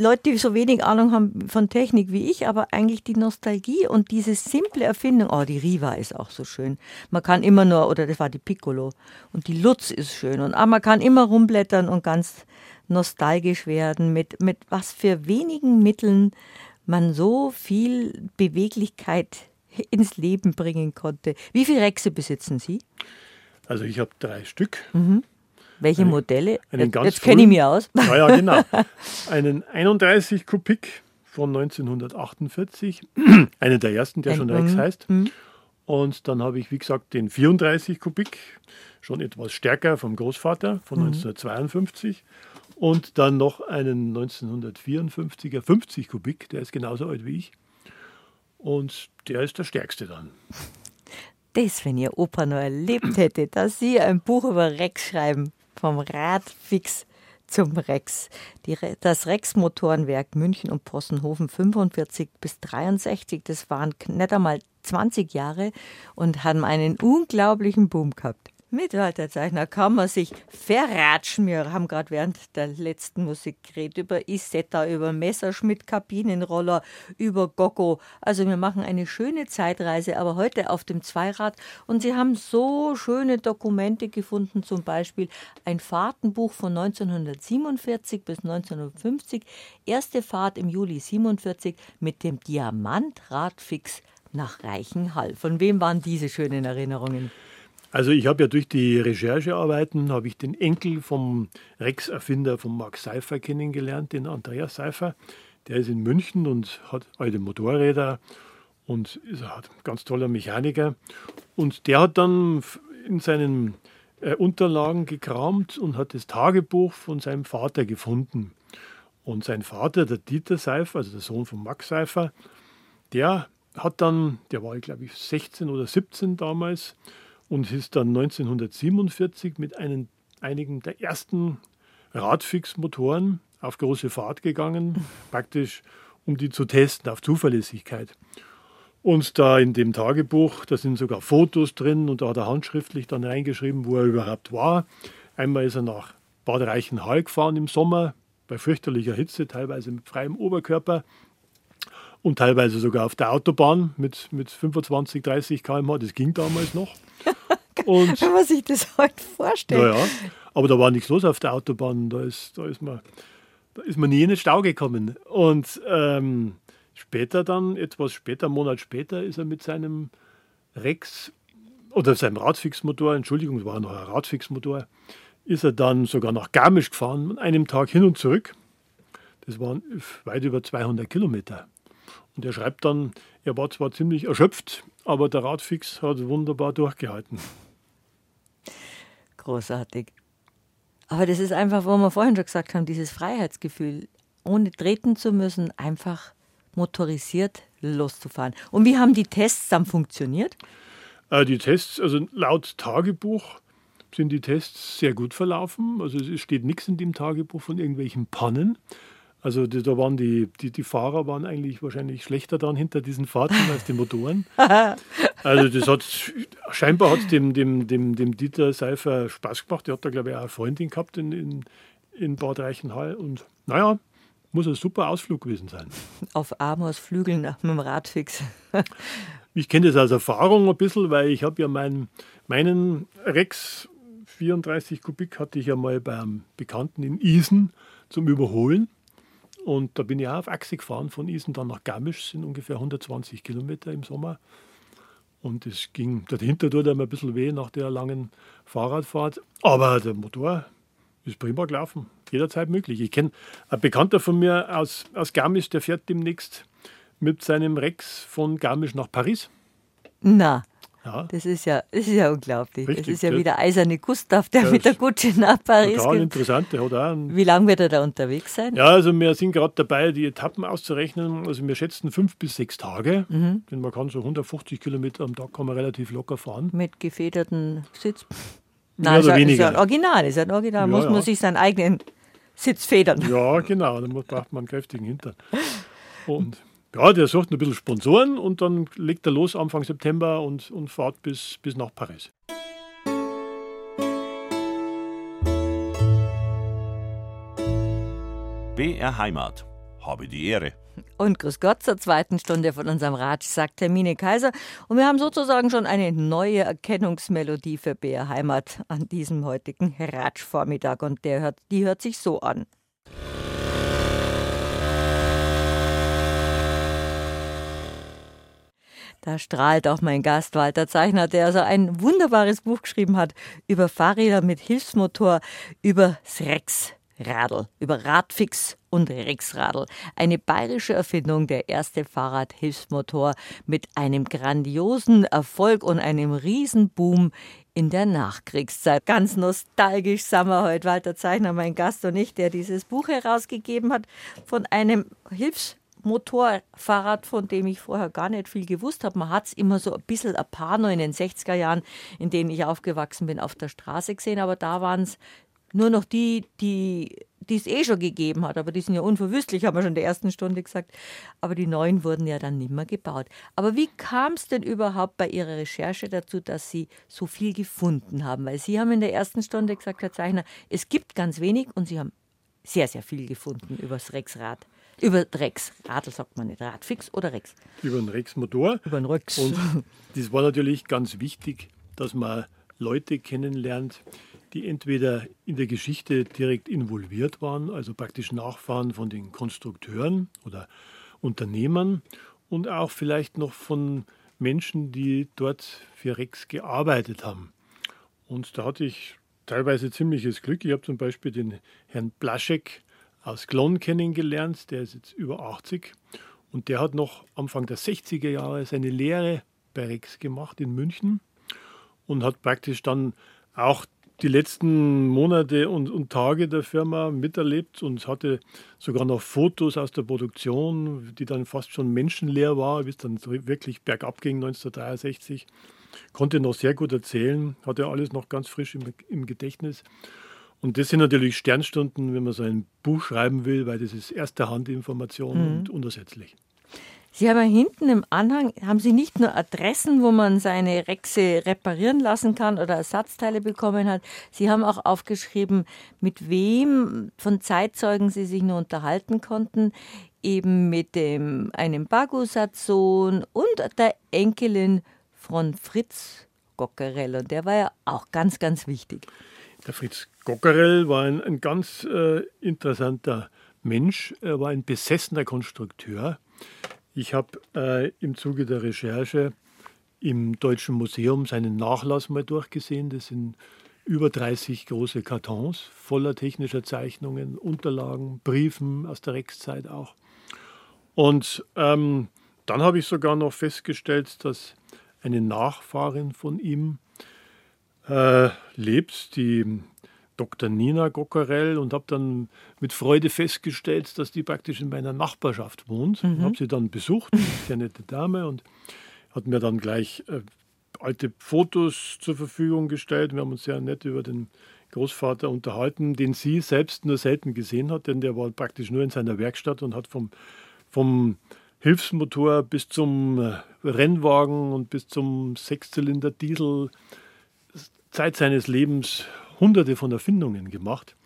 Leute, die so wenig Ahnung haben von Technik wie ich, aber eigentlich die Nostalgie und diese simple Erfindung. Oh, die Riva ist auch so schön. Man kann immer nur, oder das war die Piccolo. Und die Lutz ist schön. Und ah, man kann immer rumblättern und ganz nostalgisch werden, mit, mit was für wenigen Mitteln man so viel Beweglichkeit ins Leben bringen konnte. Wie viele Rexe besitzen Sie? Also ich habe drei Stück. Mhm. Welche eine, Modelle? Einen Jetzt kenne ich mich aus. Ja, ja, genau. Einen 31 Kubik von 1948, einer der ersten, der schon Rex mhm. heißt. Mhm. Und dann habe ich, wie gesagt, den 34 Kubik, schon etwas stärker vom Großvater von 1952. Mhm. Und dann noch einen 1954er 50 Kubik, der ist genauso alt wie ich. Und der ist der stärkste dann. Das, wenn Ihr Opa noch erlebt hätte, dass Sie ein Buch über Rex schreiben, vom Radfix zum Rex. Die, das Rex-Motorenwerk München und Possenhofen 45 bis 63, das waren nicht einmal 20 Jahre und haben einen unglaublichen Boom gehabt. Mittelalterzeichner kann man sich verratschen. Wir haben gerade während der letzten Musik geredet über Isetta, über Messerschmitt, Kabinenroller, über Goggo. Also wir machen eine schöne Zeitreise, aber heute auf dem Zweirad. Und Sie haben so schöne Dokumente gefunden, zum Beispiel ein Fahrtenbuch von 1947 bis 1950, erste Fahrt im Juli 47 mit dem Diamantradfix nach Reichenhall. Von wem waren diese schönen Erinnerungen? Also ich habe ja durch die Recherchearbeiten habe ich den Enkel vom Rex-Erfinder von Max Seifer kennengelernt, den Andreas Seifer. Der ist in München und hat alte Motorräder und ist ein ganz toller Mechaniker. Und der hat dann in seinen äh, Unterlagen gekramt und hat das Tagebuch von seinem Vater gefunden. Und sein Vater, der Dieter Seifer, also der Sohn von Max Seifer, der hat dann, der war, glaube ich, 16 oder 17 damals und ist dann 1947 mit einem, einigen der ersten Radfixmotoren auf große Fahrt gegangen, praktisch um die zu testen auf Zuverlässigkeit. Und da in dem Tagebuch, da sind sogar Fotos drin und da hat er handschriftlich dann reingeschrieben, wo er überhaupt war. Einmal ist er nach Bad Reichenhall gefahren im Sommer, bei fürchterlicher Hitze, teilweise mit freiem Oberkörper und teilweise sogar auf der Autobahn mit, mit 25, 30 km/h. Das ging damals noch. Und, Wenn man sich das heute vorstellt. Naja, aber da war nichts los auf der Autobahn. Da ist, da ist, man, da ist man nie in den Stau gekommen. Und ähm, Später dann, etwas später, einen Monat später, ist er mit seinem Rex oder seinem Radfixmotor, Entschuldigung, es war noch ein Radfixmotor, ist er dann sogar nach Garmisch gefahren, an einem Tag hin und zurück. Das waren weit über 200 Kilometer. Und er schreibt dann, er war zwar ziemlich erschöpft, aber der Radfix hat wunderbar durchgehalten. Großartig. Aber das ist einfach, wo wir vorhin schon gesagt haben, dieses Freiheitsgefühl, ohne treten zu müssen, einfach motorisiert loszufahren. Und wie haben die Tests dann funktioniert? Äh, die Tests, also laut Tagebuch sind die Tests sehr gut verlaufen. Also es steht nichts in dem Tagebuch von irgendwelchen Pannen. Also da waren die, die, die Fahrer waren eigentlich wahrscheinlich schlechter dann hinter diesen Fahrten als die Motoren. Also das hat scheinbar hat dem, dem, dem, dem Dieter Seifer Spaß gemacht. Der hat da, glaube ich, auch eine Freundin gehabt in, in, in Bad Reichenhall. Und naja, muss ein super Ausflug gewesen sein. Auf Amors Flügeln mit dem Radfix. ich kenne das aus Erfahrung ein bisschen, weil ich habe ja meinen, meinen Rex 34 Kubik hatte ich ja mal beim Bekannten in Isen zum Überholen. Und da bin ich auch auf Achse gefahren von Isen dann nach Garmisch, sind ungefähr 120 Kilometer im Sommer. Und es ging, dahinter tut einem ein bisschen weh nach der langen Fahrradfahrt. Aber der Motor ist prima gelaufen jederzeit möglich. Ich kenne einen Bekannter von mir aus, aus Garmisch, der fährt demnächst mit seinem Rex von Garmisch nach Paris. Na, ja. Das ist ja, das ist ja unglaublich. Richtig, das ist ja wie der eiserne Gustav, der mit der Gutsche nach Paris total geht. interessant. Der hat auch wie lange wird er da unterwegs sein? Ja, also wir sind gerade dabei, die Etappen auszurechnen. Also wir schätzen fünf bis sechs Tage. Mhm. Denn man kann so 150 Kilometer am Tag kann man relativ locker fahren. Mit gefederten Sitz. Nein, ist, ist ja ein Original, ist ein Original. Ja, muss man sich seinen eigenen Sitzfedern. Ja, genau, dann braucht man einen kräftigen Hintern. Und ja, der sucht ein bisschen Sponsoren und dann legt er los Anfang September und, und fährt bis, bis nach Paris. BR Heimat. Habe die Ehre. Und grüß Gott zur zweiten Stunde von unserem Ratsch, sagt Hermine Kaiser. Und wir haben sozusagen schon eine neue Erkennungsmelodie für BR Heimat an diesem heutigen Ratschvormittag. Und der hört, die hört sich so an. Da strahlt auch mein Gast Walter Zeichner, der so ein wunderbares Buch geschrieben hat über Fahrräder mit Hilfsmotor, über Rex Radl, über Radfix und Rexradl. Eine bayerische Erfindung, der erste Fahrradhilfsmotor mit einem grandiosen Erfolg und einem Riesenboom in der Nachkriegszeit. Ganz nostalgisch sind wir heute, Walter Zeichner, mein Gast und ich, der dieses Buch herausgegeben hat von einem Hilfsmotorfahrrad, von dem ich vorher gar nicht viel gewusst habe. Man hat es immer so ein bisschen ein paar noch in den 60er Jahren, in denen ich aufgewachsen bin, auf der Straße gesehen, aber da waren es nur noch die, die die es eh schon gegeben hat, aber die sind ja unverwüstlich, haben wir schon in der ersten Stunde gesagt. Aber die neuen wurden ja dann nicht mehr gebaut. Aber wie kam es denn überhaupt bei Ihrer Recherche dazu, dass Sie so viel gefunden haben? Weil Sie haben in der ersten Stunde gesagt, Herr Zeichner, es gibt ganz wenig und Sie haben sehr, sehr viel gefunden über das Rexrad. Über Rex. Radl sagt man nicht. Radfix oder Rex? Über den Rex-Motor. Über den Rex. Und das war natürlich ganz wichtig, dass man Leute kennenlernt, die entweder in der Geschichte direkt involviert waren, also praktisch Nachfahren von den Konstrukteuren oder Unternehmern und auch vielleicht noch von Menschen, die dort für Rex gearbeitet haben. Und da hatte ich teilweise ziemliches Glück. Ich habe zum Beispiel den Herrn Blaschek aus Glonn kennengelernt, der ist jetzt über 80 Und der hat noch Anfang der 60er Jahre seine Lehre bei Rex gemacht in München und hat praktisch dann auch die letzten Monate und, und, Tage der Firma miterlebt und hatte sogar noch Fotos aus der Produktion, die dann fast schon menschenleer war, bis dann wirklich bergab ging 1963. Konnte noch sehr gut erzählen, hatte alles noch ganz frisch im, im Gedächtnis. Und das sind natürlich Sternstunden, wenn man so ein Buch schreiben will, weil das ist erste Hand Information mhm. und unersetzlich. Sie haben ja hinten im Anhang, haben Sie nicht nur Adressen, wo man seine Rexe reparieren lassen kann oder Ersatzteile bekommen hat, Sie haben auch aufgeschrieben, mit wem von Zeitzeugen Sie sich nur unterhalten konnten, eben mit dem, einem Bagusat-Sohn und der Enkelin von Fritz Gockerell. Und der war ja auch ganz, ganz wichtig. Der Fritz Gockerell war ein, ein ganz äh, interessanter Mensch. Er war ein besessener Konstrukteur. Ich habe äh, im Zuge der Recherche im Deutschen Museum seinen Nachlass mal durchgesehen. Das sind über 30 große Kartons voller technischer Zeichnungen, Unterlagen, Briefen aus der Rex-Zeit auch. Und ähm, dann habe ich sogar noch festgestellt, dass eine Nachfahrin von ihm äh, lebt, die Dr. Nina Gockerell und habe dann mit Freude festgestellt, dass die praktisch in meiner Nachbarschaft wohnt. Mhm. Habe sie dann besucht, sehr nette Dame, und hat mir dann gleich äh, alte Fotos zur Verfügung gestellt. Wir haben uns sehr nett über den Großvater unterhalten, den sie selbst nur selten gesehen hat, denn der war praktisch nur in seiner Werkstatt und hat vom, vom Hilfsmotor bis zum äh, Rennwagen und bis zum Sechszylinder Diesel Zeit seines Lebens hunderte von Erfindungen gemacht.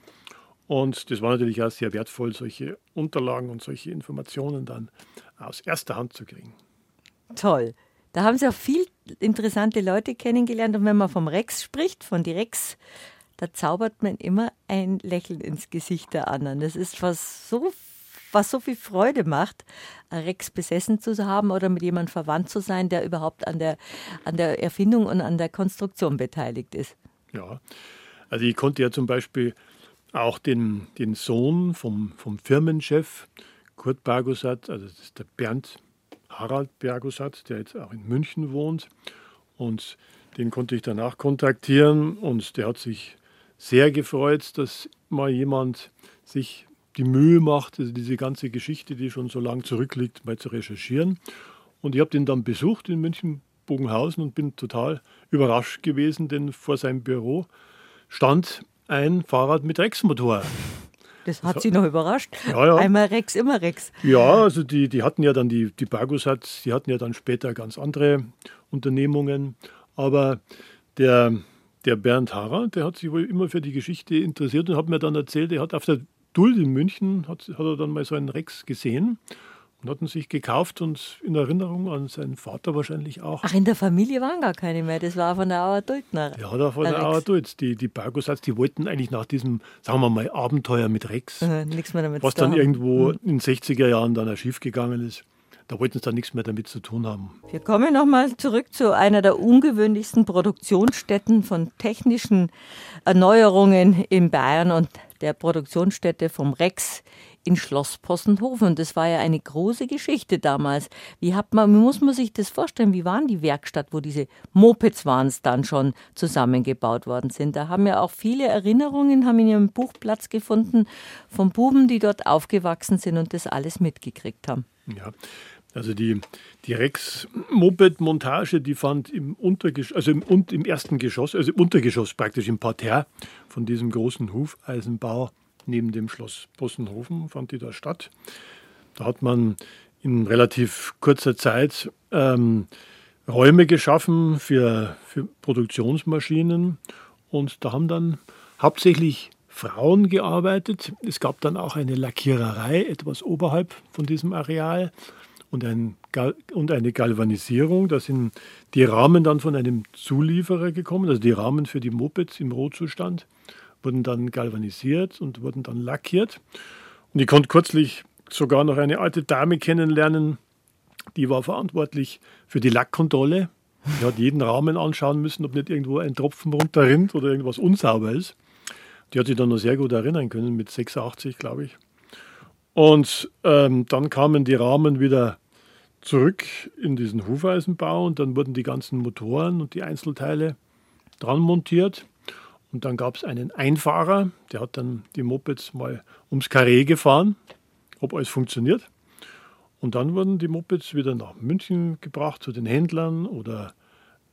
Und das war natürlich auch sehr wertvoll, solche Unterlagen und solche Informationen dann aus erster Hand zu kriegen. Toll. Da haben Sie auch viel interessante Leute kennengelernt. Und wenn man vom Rex spricht, von die Rex, da zaubert man immer ein Lächeln ins Gesicht der anderen. Das ist was so, was so viel Freude macht, Rex besessen zu haben oder mit jemandem verwandt zu sein, der überhaupt an der, an der Erfindung und an der Konstruktion beteiligt ist. Ja, also ich konnte ja zum Beispiel auch den, den Sohn vom, vom Firmenchef Kurt Bargosat, also das ist der Bernd Harald Bergosat, der jetzt auch in München wohnt. Und den konnte ich danach kontaktieren und der hat sich sehr gefreut, dass mal jemand sich die Mühe macht, also diese ganze Geschichte, die schon so lange zurückliegt, mal zu recherchieren. Und ich habe den dann besucht in München Bogenhausen und bin total überrascht gewesen, denn vor seinem Büro stand ein Fahrrad mit Rex-Motor. Das hat Sie noch überrascht. Ja, ja. Einmal Rex, immer Rex. Ja, also die, die hatten ja dann, die, die Bargosat, die hatten ja dann später ganz andere Unternehmungen. Aber der, der Bernd Harrer, der hat sich wohl immer für die Geschichte interessiert und hat mir dann erzählt, er hat auf der Duld in München, hat, hat er dann mal so einen Rex gesehen und hatten sich gekauft und in Erinnerung an seinen Vater wahrscheinlich auch. Ach, in der Familie waren gar keine mehr, das war von der Auer Dultner. Ja, da von der Auer Dult. Die, die Bargosatz, die wollten eigentlich nach diesem, sagen wir mal, Abenteuer mit Rex, nichts mehr damit was dann haben. irgendwo hm. in den 60er Jahren dann schief gegangen ist. Da wollten sie dann nichts mehr damit zu tun haben. Wir kommen nochmal zurück zu einer der ungewöhnlichsten Produktionsstätten von technischen Erneuerungen in Bayern und der Produktionsstätte vom Rex in Schloss Possenhofen. Das war ja eine große Geschichte damals. Wie, hat man, muss man sich das vorstellen? Wie waren die Werkstatt, wo diese Mopeds waren dann schon zusammengebaut worden sind? Da haben ja auch viele Erinnerungen, haben in ihrem Buch Platz gefunden von Buben, die dort aufgewachsen sind und das alles mitgekriegt haben. Ja, also die, die Rex-Moped-Montage, die fand im Untergeschoss, also im, im ersten Geschoss, also im Untergeschoss praktisch im Parterre von diesem großen Hufeisenbau neben dem Schloss Bossenhofen fand die da statt. Da hat man in relativ kurzer Zeit ähm, Räume geschaffen für, für Produktionsmaschinen und da haben dann hauptsächlich Frauen gearbeitet. Es gab dann auch eine Lackiererei etwas oberhalb von diesem Areal und, ein, und eine Galvanisierung. Da sind die Rahmen dann von einem Zulieferer gekommen, also die Rahmen für die Mopeds im Rohzustand wurden dann galvanisiert und wurden dann lackiert. Und ich konnte kürzlich sogar noch eine alte Dame kennenlernen, die war verantwortlich für die Lackkontrolle. Die hat jeden Rahmen anschauen müssen, ob nicht irgendwo ein Tropfen runterrinnt oder irgendwas unsauber ist. Die hat sich dann noch sehr gut erinnern können, mit 86, glaube ich. Und ähm, dann kamen die Rahmen wieder zurück in diesen Hufeisenbau und dann wurden die ganzen Motoren und die Einzelteile dran montiert. Und dann gab es einen Einfahrer, der hat dann die Mopeds mal ums Karree gefahren, ob alles funktioniert. Und dann wurden die Mopeds wieder nach München gebracht zu den Händlern oder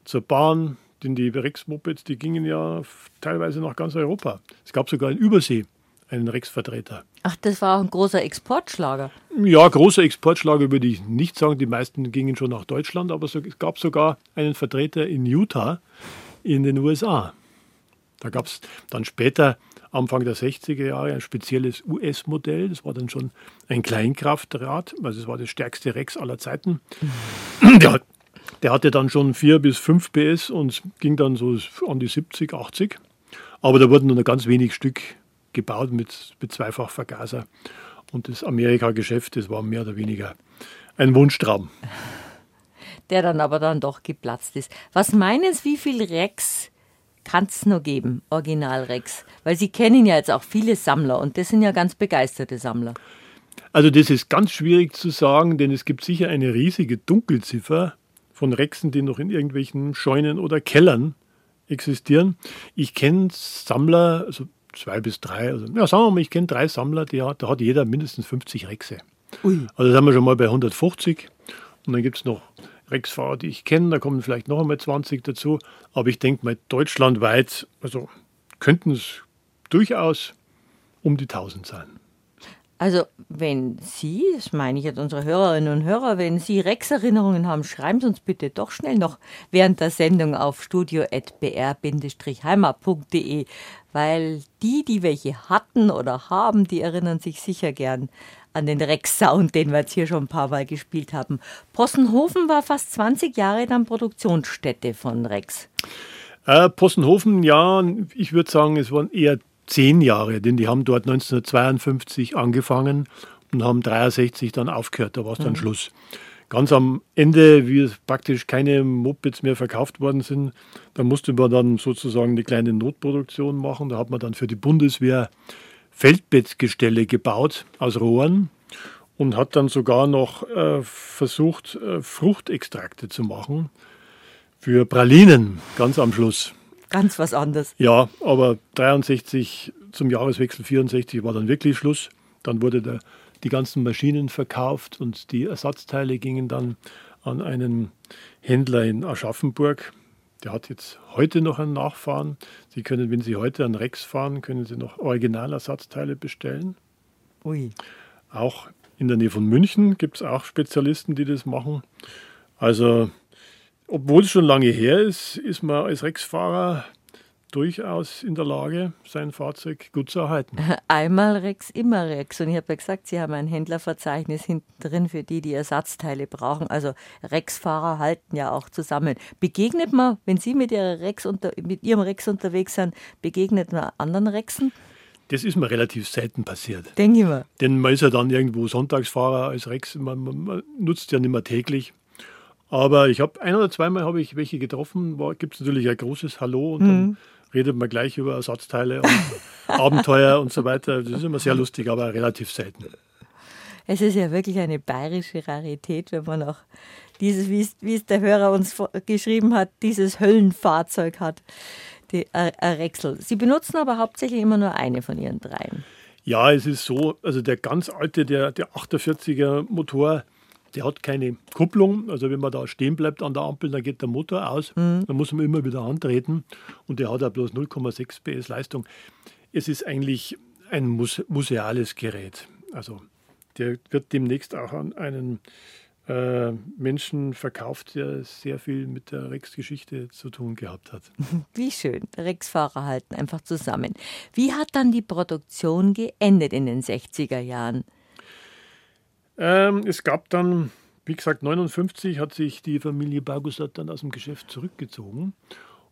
zur Bahn. Denn die Rex-Mopeds, die gingen ja teilweise nach ganz Europa. Es gab sogar in Übersee einen Rex-Vertreter. Ach, das war auch ein großer Exportschlager. Ja, großer Exportschlager würde ich nicht sagen. Die meisten gingen schon nach Deutschland, aber es gab sogar einen Vertreter in Utah in den USA. Da gab es dann später, Anfang der 60er Jahre, ein spezielles US-Modell. Das war dann schon ein Kleinkraftrad, also es war das stärkste Rex aller Zeiten. Der, der hatte dann schon 4 bis 5 PS und ging dann so an die 70, 80. Aber da wurden nur ganz wenig Stück gebaut mit, mit Zweifachvergaser. Und das Amerika-Geschäft, das war mehr oder weniger ein Wunschtraum. Der dann aber dann doch geplatzt ist. Was meinen Sie, wie viel Rex kann es nur geben, Original Rex? Weil Sie kennen ja jetzt auch viele Sammler und das sind ja ganz begeisterte Sammler. Also das ist ganz schwierig zu sagen, denn es gibt sicher eine riesige Dunkelziffer von Rexen, die noch in irgendwelchen Scheunen oder Kellern existieren. Ich kenne Sammler, also zwei bis drei, also ja, sagen wir mal, ich kenne drei Sammler, die hat, da hat jeder mindestens 50 Rexe. Ui. Also sind wir schon mal bei 150. Und dann gibt es noch Rexfahrer, die ich kenne, da kommen vielleicht noch einmal 20 dazu. Aber ich denke mal, deutschlandweit, also könnten es durchaus um die 1000 sein. Also, wenn Sie, das meine ich jetzt unsere Hörerinnen und Hörer, wenn Sie Rex-Erinnerungen haben, schreiben Sie uns bitte doch schnell noch während der Sendung auf studio.br-heimat.de, weil die, die welche hatten oder haben, die erinnern sich sicher gern an den Rex-Sound, den wir jetzt hier schon ein paar Mal gespielt haben. Possenhofen war fast 20 Jahre dann Produktionsstätte von Rex. Äh, Possenhofen, ja, ich würde sagen, es waren eher zehn Jahre, denn die haben dort 1952 angefangen und haben 63 dann aufgehört, da war es dann mhm. Schluss. Ganz am Ende, wie praktisch keine Mopeds mehr verkauft worden sind, da musste man dann sozusagen eine kleine Notproduktion machen. Da hat man dann für die Bundeswehr Feldbettgestelle gebaut aus Rohren und hat dann sogar noch äh, versucht, äh, Fruchtextrakte zu machen für Pralinen ganz am Schluss ganz was anderes. Ja, aber 63 zum Jahreswechsel 64 war dann wirklich Schluss. Dann wurde der, die ganzen Maschinen verkauft und die Ersatzteile gingen dann an einen Händler in Aschaffenburg. Der hat jetzt heute noch einen Nachfahren. Sie können, wenn Sie heute an Rex fahren, können Sie noch Originalersatzteile bestellen. Ui. Auch in der Nähe von München gibt es auch Spezialisten, die das machen. Also obwohl es schon lange her ist, ist man als Rex-Fahrer durchaus in der Lage, sein Fahrzeug gut zu erhalten. Einmal Rex, immer Rex. Und ich habe ja gesagt, Sie haben ein Händlerverzeichnis hinten drin für die, die Ersatzteile brauchen. Also Rex-Fahrer halten ja auch zusammen. Begegnet man, wenn Sie mit, Rex unter, mit Ihrem Rex unterwegs sind, begegnet man anderen Rexen? Das ist mir relativ selten passiert. Denke ich mal. Denn man ist ja dann irgendwo Sonntagsfahrer als Rex. Man, man, man nutzt ja nicht mehr täglich. Aber ich habe ein oder zweimal habe ich welche getroffen, gibt es natürlich ein großes Hallo und mhm. dann redet man gleich über Ersatzteile und Abenteuer und so weiter. Das ist immer sehr lustig, aber relativ selten. Es ist ja wirklich eine bayerische Rarität, wenn man auch dieses, wie es, wie es der Hörer uns geschrieben hat, dieses Höllenfahrzeug hat, die Rexel. Sie benutzen aber hauptsächlich immer nur eine von Ihren dreien. Ja, es ist so, also der ganz alte, der, der 48er Motor, der hat keine Kupplung, also wenn man da stehen bleibt an der Ampel, dann geht der Motor aus, mhm. dann muss man immer wieder antreten und der hat ja bloß 0,6 PS Leistung. Es ist eigentlich ein museales Gerät. Also der wird demnächst auch an einen äh, Menschen verkauft, der sehr viel mit der Rex-Geschichte zu tun gehabt hat. Wie schön. Rex-Fahrer halten einfach zusammen. Wie hat dann die Produktion geendet in den 60er Jahren? Ähm, es gab dann, wie gesagt, 1959 hat sich die Familie Bargusat dann aus dem Geschäft zurückgezogen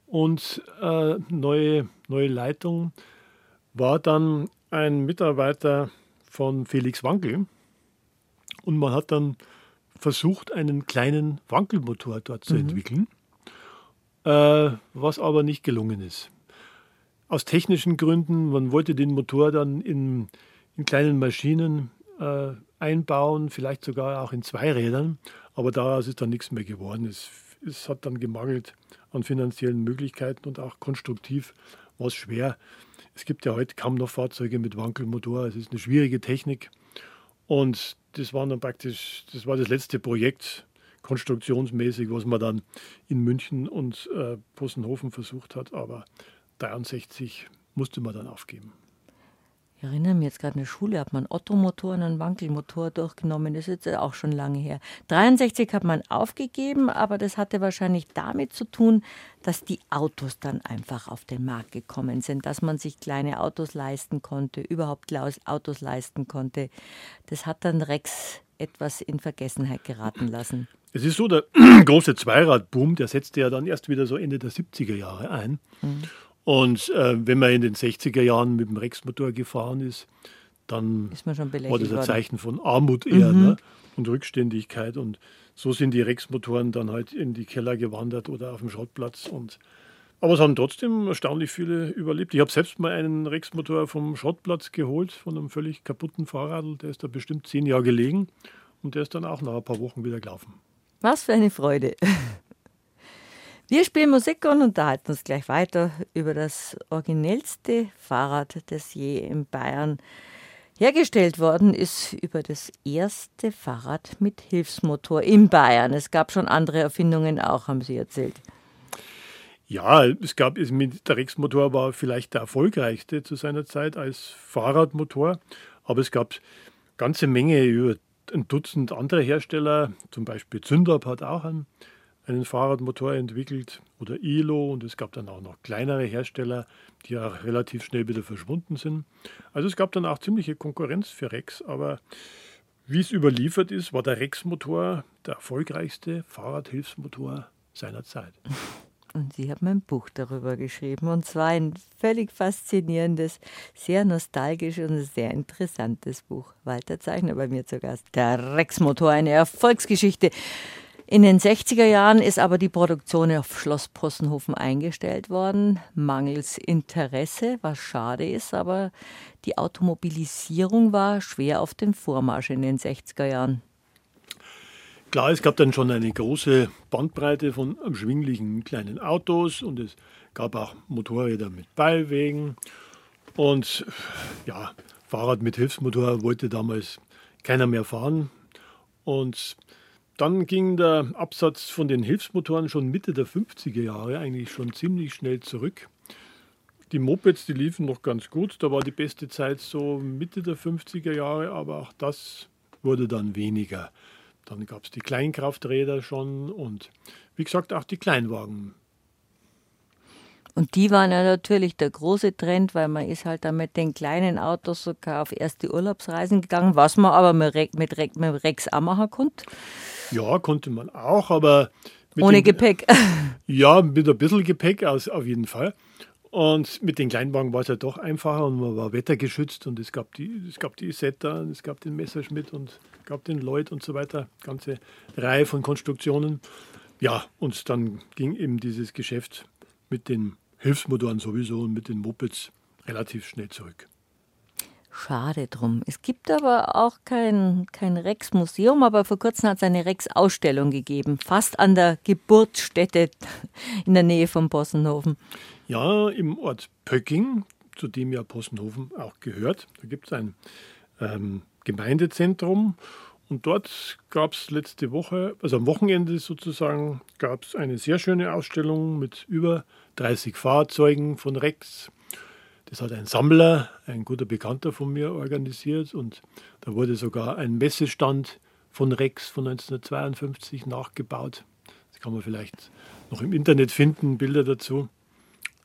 und äh, neue, neue Leitung war dann ein Mitarbeiter von Felix Wankel und man hat dann versucht, einen kleinen Wankelmotor dort zu mhm. entwickeln, äh, was aber nicht gelungen ist. Aus technischen Gründen, man wollte den Motor dann in, in kleinen Maschinen äh, einbauen, vielleicht sogar auch in zwei Rädern. Aber daraus ist dann nichts mehr geworden. Es, es hat dann gemangelt an finanziellen Möglichkeiten und auch konstruktiv war es schwer. Es gibt ja heute kaum noch Fahrzeuge mit Wankelmotor. Es ist eine schwierige Technik. Und das war dann praktisch, das war das letzte Projekt, konstruktionsmäßig, was man dann in München und äh, Possenhofen versucht hat. Aber 63 musste man dann aufgeben. Ich erinnere mich jetzt gerade in der Schule, hat man Ottomotor und einen Wankelmotor durchgenommen. Das ist jetzt auch schon lange her. 63 hat man aufgegeben, aber das hatte wahrscheinlich damit zu tun, dass die Autos dann einfach auf den Markt gekommen sind, dass man sich kleine Autos leisten konnte, überhaupt Autos leisten konnte. Das hat dann Rex etwas in Vergessenheit geraten lassen. Es ist so, der große Zweiradboom, der setzte ja dann erst wieder so Ende der 70er Jahre ein. Mhm. Und äh, wenn man in den 60er Jahren mit dem Rex-Motor gefahren ist, dann ist war das ein Zeichen von Armut eher mhm. ne? und Rückständigkeit. Und so sind die Rex-Motoren dann halt in die Keller gewandert oder auf dem Schrottplatz. Und, aber es haben trotzdem erstaunlich viele überlebt. Ich habe selbst mal einen Rex-Motor vom Schrottplatz geholt, von einem völlig kaputten Fahrrad. Der ist da bestimmt zehn Jahre gelegen und der ist dann auch nach ein paar Wochen wieder gelaufen. Was für eine Freude. Wir spielen Musik und unterhalten uns gleich weiter über das originellste Fahrrad, das je in Bayern hergestellt worden ist, über das erste Fahrrad mit Hilfsmotor in Bayern. Es gab schon andere Erfindungen auch, haben Sie erzählt. Ja, es gab, der Rex-Motor war vielleicht der erfolgreichste zu seiner Zeit als Fahrradmotor, aber es gab ganze Menge über ein Dutzend andere Hersteller, zum Beispiel Zündorp hat auch einen einen Fahrradmotor entwickelt oder ILO und es gab dann auch noch kleinere Hersteller, die auch relativ schnell wieder verschwunden sind. Also es gab dann auch ziemliche Konkurrenz für Rex, aber wie es überliefert ist, war der Rex-Motor der erfolgreichste Fahrradhilfsmotor seiner Zeit. Und Sie haben ein Buch darüber geschrieben und zwar ein völlig faszinierendes, sehr nostalgisches und sehr interessantes Buch. Walter Zeichner bei mir zu Gast. Der Rex-Motor, eine Erfolgsgeschichte. In den 60er Jahren ist aber die Produktion auf Schloss Possenhofen eingestellt worden, mangels Interesse, was schade ist, aber die Automobilisierung war schwer auf dem Vormarsch in den 60er Jahren. Klar, es gab dann schon eine große Bandbreite von erschwinglichen kleinen Autos und es gab auch Motorräder mit Beiwegen. Und ja, Fahrrad mit Hilfsmotor wollte damals keiner mehr fahren. Und dann ging der Absatz von den Hilfsmotoren schon Mitte der 50er Jahre eigentlich schon ziemlich schnell zurück. Die Mopeds, die liefen noch ganz gut. Da war die beste Zeit so Mitte der 50er Jahre, aber auch das wurde dann weniger. Dann gab es die Kleinkrafträder schon und wie gesagt auch die Kleinwagen und die waren ja natürlich der große Trend, weil man ist halt dann mit den kleinen Autos sogar auf erste Urlaubsreisen gegangen, was man aber mit, mit, mit Rex auch machen konnte. Ja, konnte man auch, aber. Ohne den, Gepäck. Ja, mit ein bisschen Gepäck aus, auf jeden Fall. Und mit den Kleinwagen war es ja doch einfacher und man war wettergeschützt und es gab die, es gab die Isetta, es gab den Messerschmidt und es gab den Lloyd und so weiter. Ganze Reihe von Konstruktionen. Ja, und dann ging eben dieses Geschäft mit den Hilfsmotoren sowieso und mit den Mopeds relativ schnell zurück. Schade drum. Es gibt aber auch kein, kein Rex-Museum, aber vor kurzem hat es eine Rex-Ausstellung gegeben, fast an der Geburtsstätte in der Nähe von Possenhofen. Ja, im Ort Pöcking, zu dem ja Possenhofen auch gehört. Da gibt es ein ähm, Gemeindezentrum und dort gab es letzte Woche, also am Wochenende sozusagen, gab es eine sehr schöne Ausstellung mit über 30 Fahrzeugen von Rex. Das hat ein Sammler, ein guter Bekannter von mir, organisiert und da wurde sogar ein Messestand von Rex von 1952 nachgebaut. Das kann man vielleicht noch im Internet finden, Bilder dazu.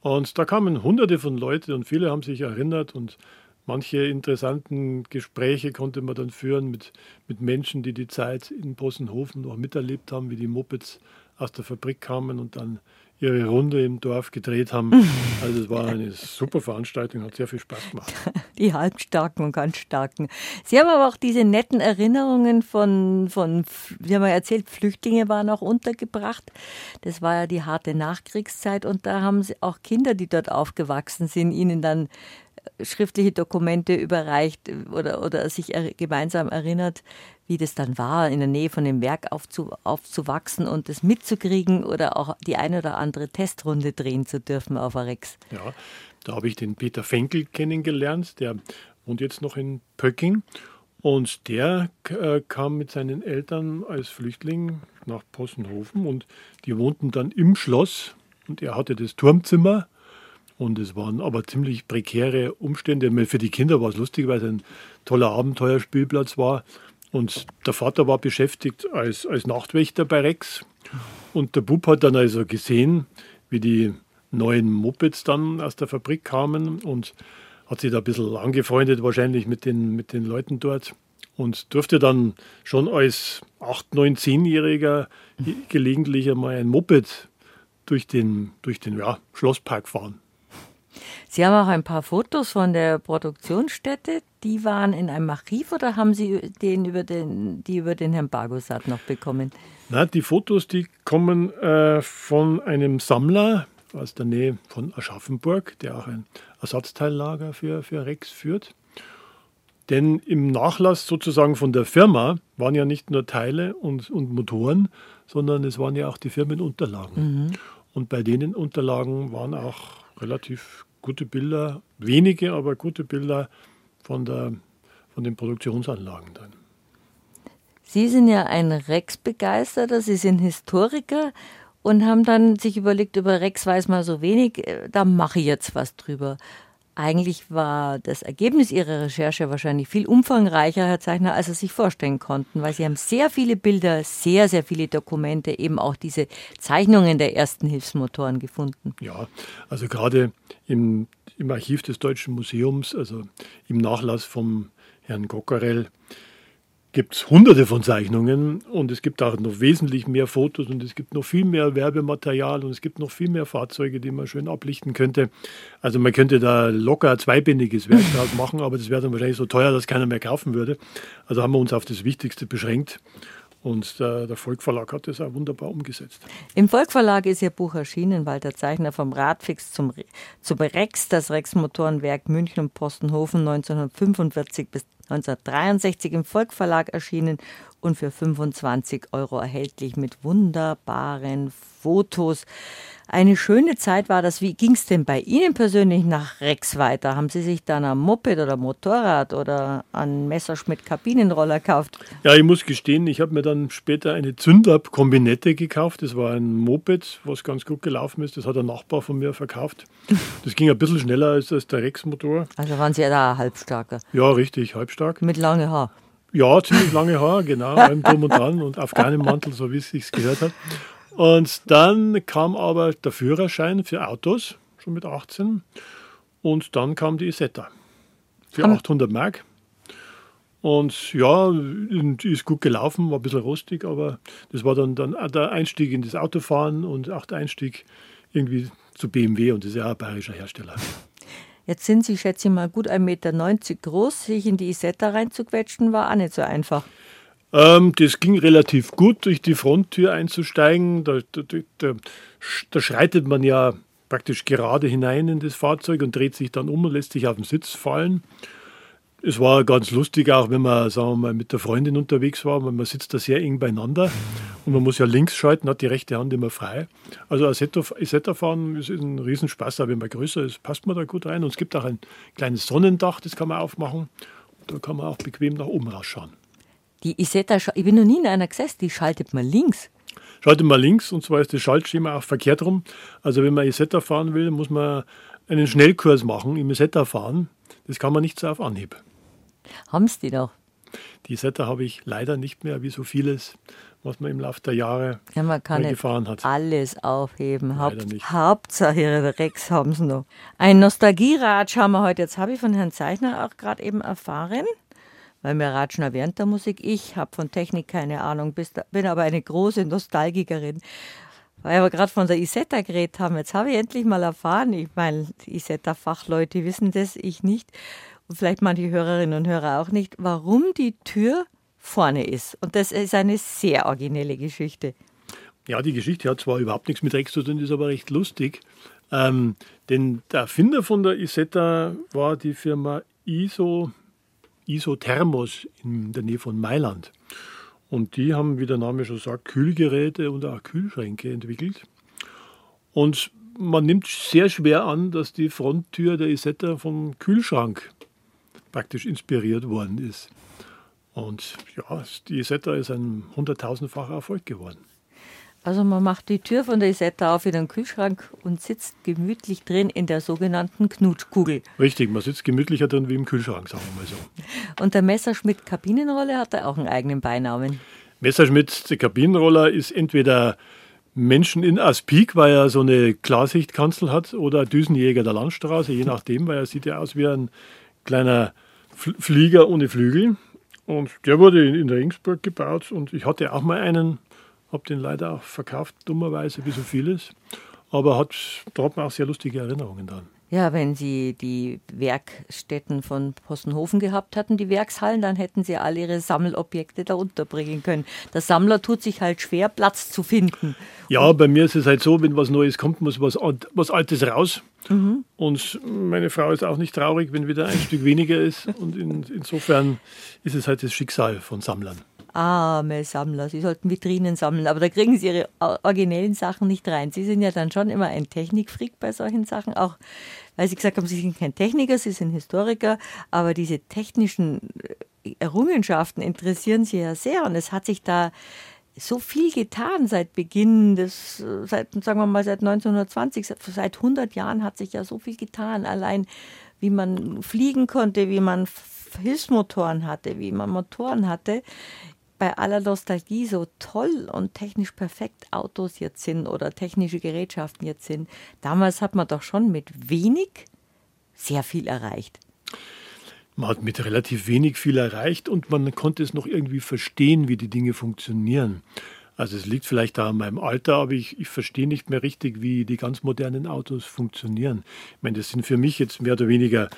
Und da kamen hunderte von Leuten und viele haben sich erinnert und manche interessanten Gespräche konnte man dann führen mit, mit Menschen, die die Zeit in Possenhofen noch miterlebt haben, wie die Mopeds aus der Fabrik kamen und dann ihre Runde im Dorf gedreht haben. Also es war eine super Veranstaltung, hat sehr viel Spaß gemacht. Die Halbstarken und ganz Starken. Sie haben aber auch diese netten Erinnerungen von, von wie haben wir erzählt, Flüchtlinge waren auch untergebracht. Das war ja die harte Nachkriegszeit und da haben sie auch Kinder, die dort aufgewachsen sind, ihnen dann schriftliche Dokumente überreicht oder, oder sich er, gemeinsam erinnert, wie das dann war, in der Nähe von dem Werk aufzu, aufzuwachsen und das mitzukriegen oder auch die eine oder andere Testrunde drehen zu dürfen auf Rex. Ja, da habe ich den Peter Fenkel kennengelernt, der wohnt jetzt noch in Pöcking. Und der äh, kam mit seinen Eltern als Flüchtling nach Possenhofen und die wohnten dann im Schloss und er hatte das Turmzimmer und es waren aber ziemlich prekäre Umstände. Für die Kinder war es lustig, weil es ein toller Abenteuerspielplatz war. Und der Vater war beschäftigt als, als Nachtwächter bei Rex. Und der Bub hat dann also gesehen, wie die neuen Mopeds dann aus der Fabrik kamen und hat sich da ein bisschen angefreundet, wahrscheinlich mit den, mit den Leuten dort. Und durfte dann schon als 8-, 9-, 10-Jähriger gelegentlich einmal ein Moped durch den, durch den ja, Schlosspark fahren. Sie haben auch ein paar Fotos von der Produktionsstätte. Die waren in einem Archiv oder haben Sie den über den, die über den Herrn Bargosat noch bekommen? Na, die Fotos, die kommen äh, von einem Sammler aus der Nähe von Aschaffenburg, der auch ein Ersatzteillager für, für Rex führt. Denn im Nachlass sozusagen von der Firma waren ja nicht nur Teile und, und Motoren, sondern es waren ja auch die Firmenunterlagen. Mhm. Und bei denen Unterlagen waren auch relativ gute Bilder, wenige, aber gute Bilder von, der, von den Produktionsanlagen dann. Sie sind ja ein Rex-Begeisterter, Sie sind Historiker und haben dann sich überlegt, über Rex weiß man so wenig, äh, da mache ich jetzt was drüber. Eigentlich war das Ergebnis Ihrer Recherche wahrscheinlich viel umfangreicher, Herr Zeichner, als Sie sich vorstellen konnten, weil Sie haben sehr viele Bilder, sehr, sehr viele Dokumente, eben auch diese Zeichnungen der ersten Hilfsmotoren gefunden. Ja, also gerade im, im Archiv des Deutschen Museums, also im Nachlass vom Herrn Gockerell, gibt es hunderte von Zeichnungen und es gibt auch noch wesentlich mehr Fotos und es gibt noch viel mehr Werbematerial und es gibt noch viel mehr Fahrzeuge, die man schön ablichten könnte. Also man könnte da locker ein zweibändiges Werk draus machen, aber das wäre dann wahrscheinlich so teuer, dass keiner mehr kaufen würde. Also haben wir uns auf das Wichtigste beschränkt. Und der, der Volkverlag hat das auch wunderbar umgesetzt. Im Volkverlag ist Ihr Buch erschienen, Walter Zeichner vom Radfix zum, zum Rex, das Rex-Motorenwerk München und Postenhofen 1945 bis 1963 im Volkverlag erschienen und für 25 Euro erhältlich mit wunderbaren Fotos. Eine schöne Zeit war das. Wie ging es denn bei Ihnen persönlich nach Rex weiter? Haben Sie sich dann am Moped oder Motorrad oder an Messerschmitt Kabinenroller gekauft? Ja, ich muss gestehen, ich habe mir dann später eine Zündab-Kombinette gekauft. Das war ein Moped, was ganz gut gelaufen ist. Das hat ein Nachbar von mir verkauft. Das ging ein bisschen schneller als, als der Rex-Motor. Also waren Sie ja da halbstarker? Ja, richtig, halbstark. Mit lange Haar? Ja, ziemlich lange Haar, genau, allem drum und dran und auf keinem Mantel, so wie es sich gehört hat. Und dann kam aber der Führerschein für Autos, schon mit 18. Und dann kam die Isetta für 800 Mark. Und ja, ist gut gelaufen, war ein bisschen rostig, aber das war dann, dann der Einstieg in das Autofahren und auch der Einstieg irgendwie zu BMW und das ist ja ein bayerischer Hersteller. Jetzt sind Sie, schätze ich mal, gut 1,90 Meter groß. Sich in die Isetta reinzuquetschen, war auch nicht so einfach. Ähm, das ging relativ gut, durch die Fronttür einzusteigen. Da, da, da, da, schreitet man ja praktisch gerade hinein in das Fahrzeug und dreht sich dann um und lässt sich auf den Sitz fallen. Es war ganz lustig, auch wenn man, sagen wir mal, mit der Freundin unterwegs war, weil man sitzt da sehr eng beieinander und man muss ja links schalten, hat die rechte Hand immer frei. Also Isetta fahren ist ein Riesenspaß, aber wenn man größer ist, passt man da gut rein. Und es gibt auch ein kleines Sonnendach, das kann man aufmachen. Da kann man auch bequem nach oben rausschauen. Die Isetta, ich bin noch nie in einer gesessen, die schaltet man links. Schaltet man links und zwar ist das Schaltschema auch verkehrt rum. Also wenn man Isetta fahren will, muss man einen Schnellkurs machen im Isetta fahren. Das kann man nicht so auf Anhieb. Haben Sie die noch? Die Isetta habe ich leider nicht mehr, wie so vieles, was man im Laufe der Jahre ja, man kann gefahren hat. Alles aufheben. Haupt, Hauptsache Rex haben Sie noch. Ein Nostalgierat schauen wir heute. Jetzt habe ich von Herrn Zeichner auch gerade eben erfahren weil wir ratschen während der Musik. Ich habe von Technik keine Ahnung, bin aber eine große Nostalgikerin. Weil wir gerade von der Isetta geredet haben, jetzt habe ich endlich mal erfahren, ich meine, Isetta-Fachleute wissen das, ich nicht, und vielleicht manche Hörerinnen und Hörer auch nicht, warum die Tür vorne ist. Und das ist eine sehr originelle Geschichte. Ja, die Geschichte hat zwar überhaupt nichts mit Rex zu tun, ist aber recht lustig. Ähm, denn der Erfinder von der Isetta war die Firma ISO, Isothermos in der Nähe von Mailand. Und die haben, wie der Name schon sagt, Kühlgeräte und auch Kühlschränke entwickelt. Und man nimmt sehr schwer an, dass die Fronttür der Isetta vom Kühlschrank praktisch inspiriert worden ist. Und ja, die Isetta ist ein hunderttausendfacher Erfolg geworden. Also man macht die Tür von der Isetta auf in den Kühlschrank und sitzt gemütlich drin in der sogenannten Knutschkugel. Richtig, man sitzt gemütlicher drin wie im Kühlschrank, sagen wir mal so. Und der Messerschmitt Kabinenroller hat er auch einen eigenen Beinamen. Messerschmitt, der Kabinenroller, ist entweder Menschen in Aspik, weil er so eine Klarsichtkanzel hat, oder Düsenjäger der Landstraße, je nachdem, weil er sieht ja aus wie ein kleiner Flieger ohne Flügel. Und der wurde in Regensburg gebaut und ich hatte auch mal einen habe den leider auch verkauft, dummerweise, wie so vieles. Aber hat, da hat man auch sehr lustige Erinnerungen dran. Ja, wenn Sie die Werkstätten von Possenhofen gehabt hatten, die Werkshallen, dann hätten Sie alle Ihre Sammelobjekte da unterbringen können. Der Sammler tut sich halt schwer, Platz zu finden. Ja, Und bei mir ist es halt so, wenn was Neues kommt, muss was, was Altes raus. Mhm. Und meine Frau ist auch nicht traurig, wenn wieder ein Stück weniger ist. Und in, insofern ist es halt das Schicksal von Sammlern. Arme Sammler, sie sollten Vitrinen sammeln, aber da kriegen sie ihre originellen Sachen nicht rein. Sie sind ja dann schon immer ein Technikfreak bei solchen Sachen, auch weil sie gesagt haben, sie sind kein Techniker, sie sind Historiker, aber diese technischen äh, Errungenschaften interessieren sie ja sehr und es hat sich da so viel getan seit Beginn des, äh, seit, sagen wir mal, seit 1920, seit 100 Jahren hat sich ja so viel getan. Allein wie man fliegen konnte, wie man Hilfsmotoren hatte, wie man Motoren hatte bei aller Nostalgie so toll und technisch perfekt Autos jetzt sind oder technische Gerätschaften jetzt sind, damals hat man doch schon mit wenig sehr viel erreicht. Man hat mit relativ wenig viel erreicht und man konnte es noch irgendwie verstehen, wie die Dinge funktionieren. Also es liegt vielleicht da an meinem Alter, aber ich, ich verstehe nicht mehr richtig, wie die ganz modernen Autos funktionieren. Ich meine, das sind für mich jetzt mehr oder weniger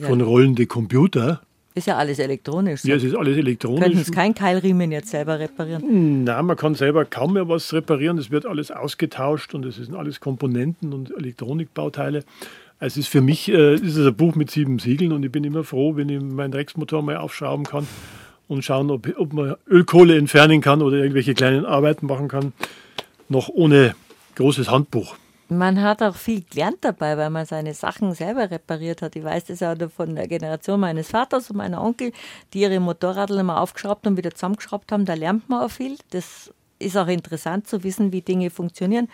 von rollende Computer. Ist ja alles elektronisch. So. Ja, es ist alles elektronisch. Könnten es kein Keilriemen jetzt selber reparieren? Nein, man kann selber kaum mehr was reparieren. Es wird alles ausgetauscht und es sind alles Komponenten und Elektronikbauteile. Es ist für mich äh, ist es ein Buch mit sieben Siegeln und ich bin immer froh, wenn ich meinen Drecksmotor mal aufschrauben kann und schauen, ob, ob man Ölkohle entfernen kann oder irgendwelche kleinen Arbeiten machen kann, noch ohne großes Handbuch. Man hat auch viel gelernt dabei, weil man seine Sachen selber repariert hat. Ich weiß das ja von der Generation meines Vaters und meiner Onkel, die ihre Motorradl immer aufgeschraubt und wieder zusammengeschraubt haben. Da lernt man auch viel. Das ist auch interessant zu wissen, wie Dinge funktionieren.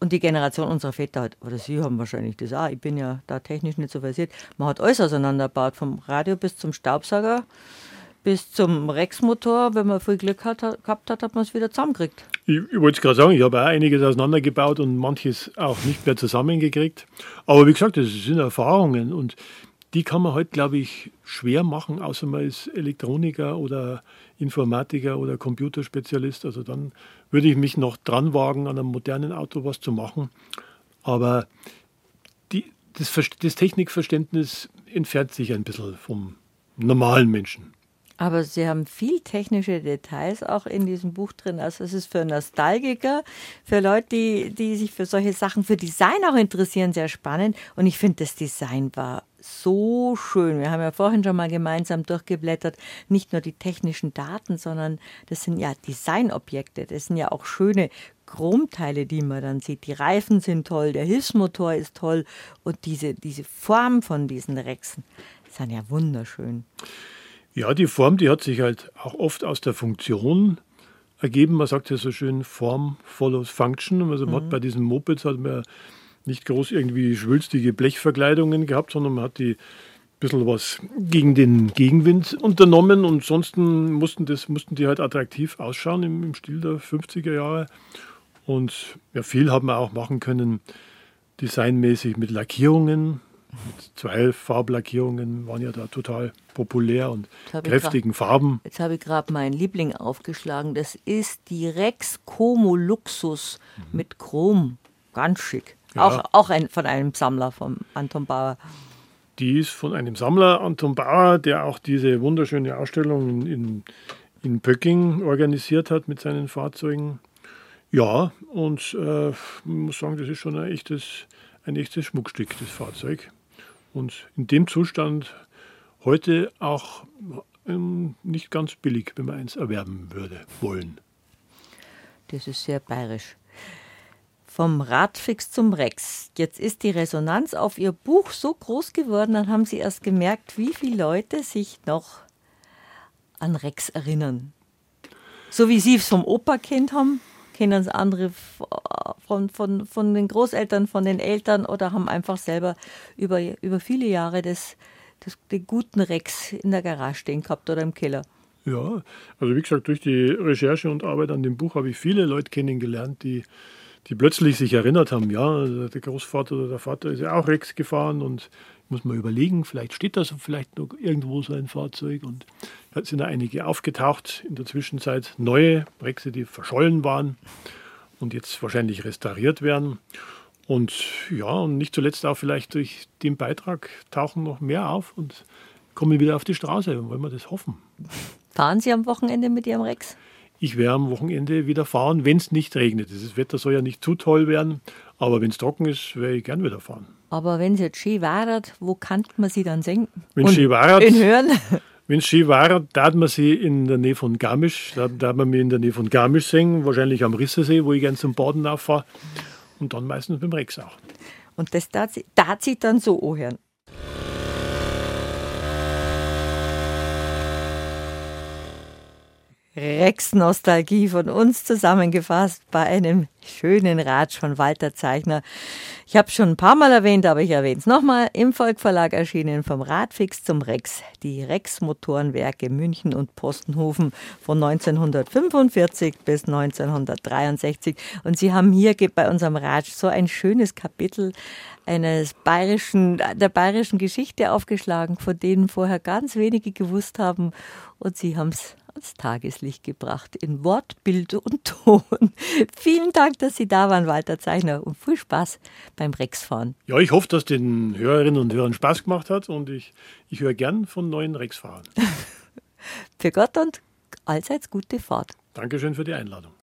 Und die Generation unserer Väter hat, oder sie haben wahrscheinlich das auch, ich bin ja da technisch nicht so versiert, man hat alles auseinandergebaut, vom Radio bis zum Staubsauger bis zum Rex-Motor, wenn man viel Glück hat, gehabt hat, hat man es wieder zusammengekriegt. Ich, ich wollte es gerade sagen, ich habe auch einiges auseinandergebaut und manches auch nicht mehr zusammengekriegt. Aber wie gesagt, das sind Erfahrungen und die kann man heute, glaube ich, schwer machen, außer man ist Elektroniker oder Informatiker oder Computerspezialist. Also dann würde ich mich noch dran wagen, an einem modernen Auto was zu machen. Aber die, das, das Technikverständnis entfernt sich ein bisschen vom normalen Menschen. Aber Sie haben viel technische Details auch in diesem Buch drin. Also es ist für Nostalgiker, für Leute, die, die sich für solche Sachen, für Design auch interessieren, sehr spannend. Und ich finde, das Design war so schön. Wir haben ja vorhin schon mal gemeinsam durchgeblättert, nicht nur die technischen Daten, sondern das sind ja Designobjekte. Das sind ja auch schöne Chromteile, die man dann sieht. Die Reifen sind toll, der Hilfsmotor ist toll und diese, diese Form von diesen Rexen sind ja wunderschön. Ja, die Form, die hat sich halt auch oft aus der Funktion ergeben. Man sagt ja so schön, Form follows Function. Also man mhm. hat bei diesen Mopeds hat man nicht groß irgendwie schwülstige Blechverkleidungen gehabt, sondern man hat die ein bisschen was gegen den Gegenwind unternommen und sonst mussten, das, mussten die halt attraktiv ausschauen im, im Stil der 50er Jahre. Und ja, viel haben wir auch machen können, designmäßig mit Lackierungen, Zwei Farblackierungen waren ja da total populär und kräftigen Farben. Jetzt habe ich gerade meinen Liebling aufgeschlagen. Das ist die Rex Como Luxus mhm. mit Chrom. Ganz schick. Ja. Auch, auch ein, von einem Sammler, von Anton Bauer. Die ist von einem Sammler, Anton Bauer, der auch diese wunderschöne Ausstellung in, in Pöcking organisiert hat mit seinen Fahrzeugen. Ja, und äh, ich muss sagen, das ist schon ein echtes ein echtes Schmuckstück, das Fahrzeug. Und in dem Zustand heute auch ähm, nicht ganz billig, wenn man eins erwerben würde wollen. Das ist sehr bayerisch. Vom Radfix zum Rex. Jetzt ist die Resonanz auf Ihr Buch so groß geworden, dann haben Sie erst gemerkt, wie viele Leute sich noch an Rex erinnern. So wie Sie es vom Opa kennt haben, kennen es andere von, von, von den Großeltern, von den Eltern oder haben einfach selber über, über viele Jahre das, das, den guten Rex in der Garage stehen gehabt oder im Keller. Ja, also wie gesagt, durch die Recherche und Arbeit an dem Buch habe ich viele Leute kennengelernt, die, die plötzlich sich erinnert haben, ja, also der Großvater oder der Vater ist ja auch Rex gefahren und muss man überlegen, vielleicht steht da so vielleicht noch irgendwo so ein Fahrzeug und da sind da einige aufgetaucht in der Zwischenzeit, neue Rexe, die verschollen waren und jetzt wahrscheinlich restauriert werden. Und ja, und nicht zuletzt auch vielleicht durch den Beitrag tauchen noch mehr auf und kommen wieder auf die Straße. Wollen wir das hoffen? Fahren Sie am Wochenende mit Ihrem Rex? Ich werde am Wochenende wieder fahren, wenn es nicht regnet. Das Wetter soll ja nicht zu toll werden, aber wenn es trocken ist, werde ich gern wieder fahren. Aber wenn es jetzt schön war, wo kann man sie dann senken? Wenn es schön war, hören? Wenn es schön war, darf man sie in der Nähe von Garmisch, da darf man mich in der Nähe von Garmisch singen, wahrscheinlich am Rissersee, wo ich gern zum Baden auffahre. Und dann meistens beim Rex auch. Und das darf sie, sie dann so anhören. Rex-Nostalgie von uns zusammengefasst bei einem schönen Ratsch von Walter Zeichner. Ich habe schon ein paar Mal erwähnt, aber ich erwähne es nochmal. Im Volkverlag erschienen vom Radfix zum Rex. Die Rex-Motorenwerke München und Postenhofen von 1945 bis 1963. Und Sie haben hier bei unserem Ratsch so ein schönes Kapitel eines bayerischen, der bayerischen Geschichte aufgeschlagen, von denen vorher ganz wenige gewusst haben. Und Sie haben es ans Tageslicht gebracht in Wort, Bild und Ton. Vielen Dank, dass Sie da waren, Walter Zeichner, und viel Spaß beim Rexfahren. Ja, ich hoffe, dass den Hörerinnen und Hörern Spaß gemacht hat und ich, ich höre gern von neuen Rexfahrern. für Gott und allseits gute Fahrt. Dankeschön für die Einladung.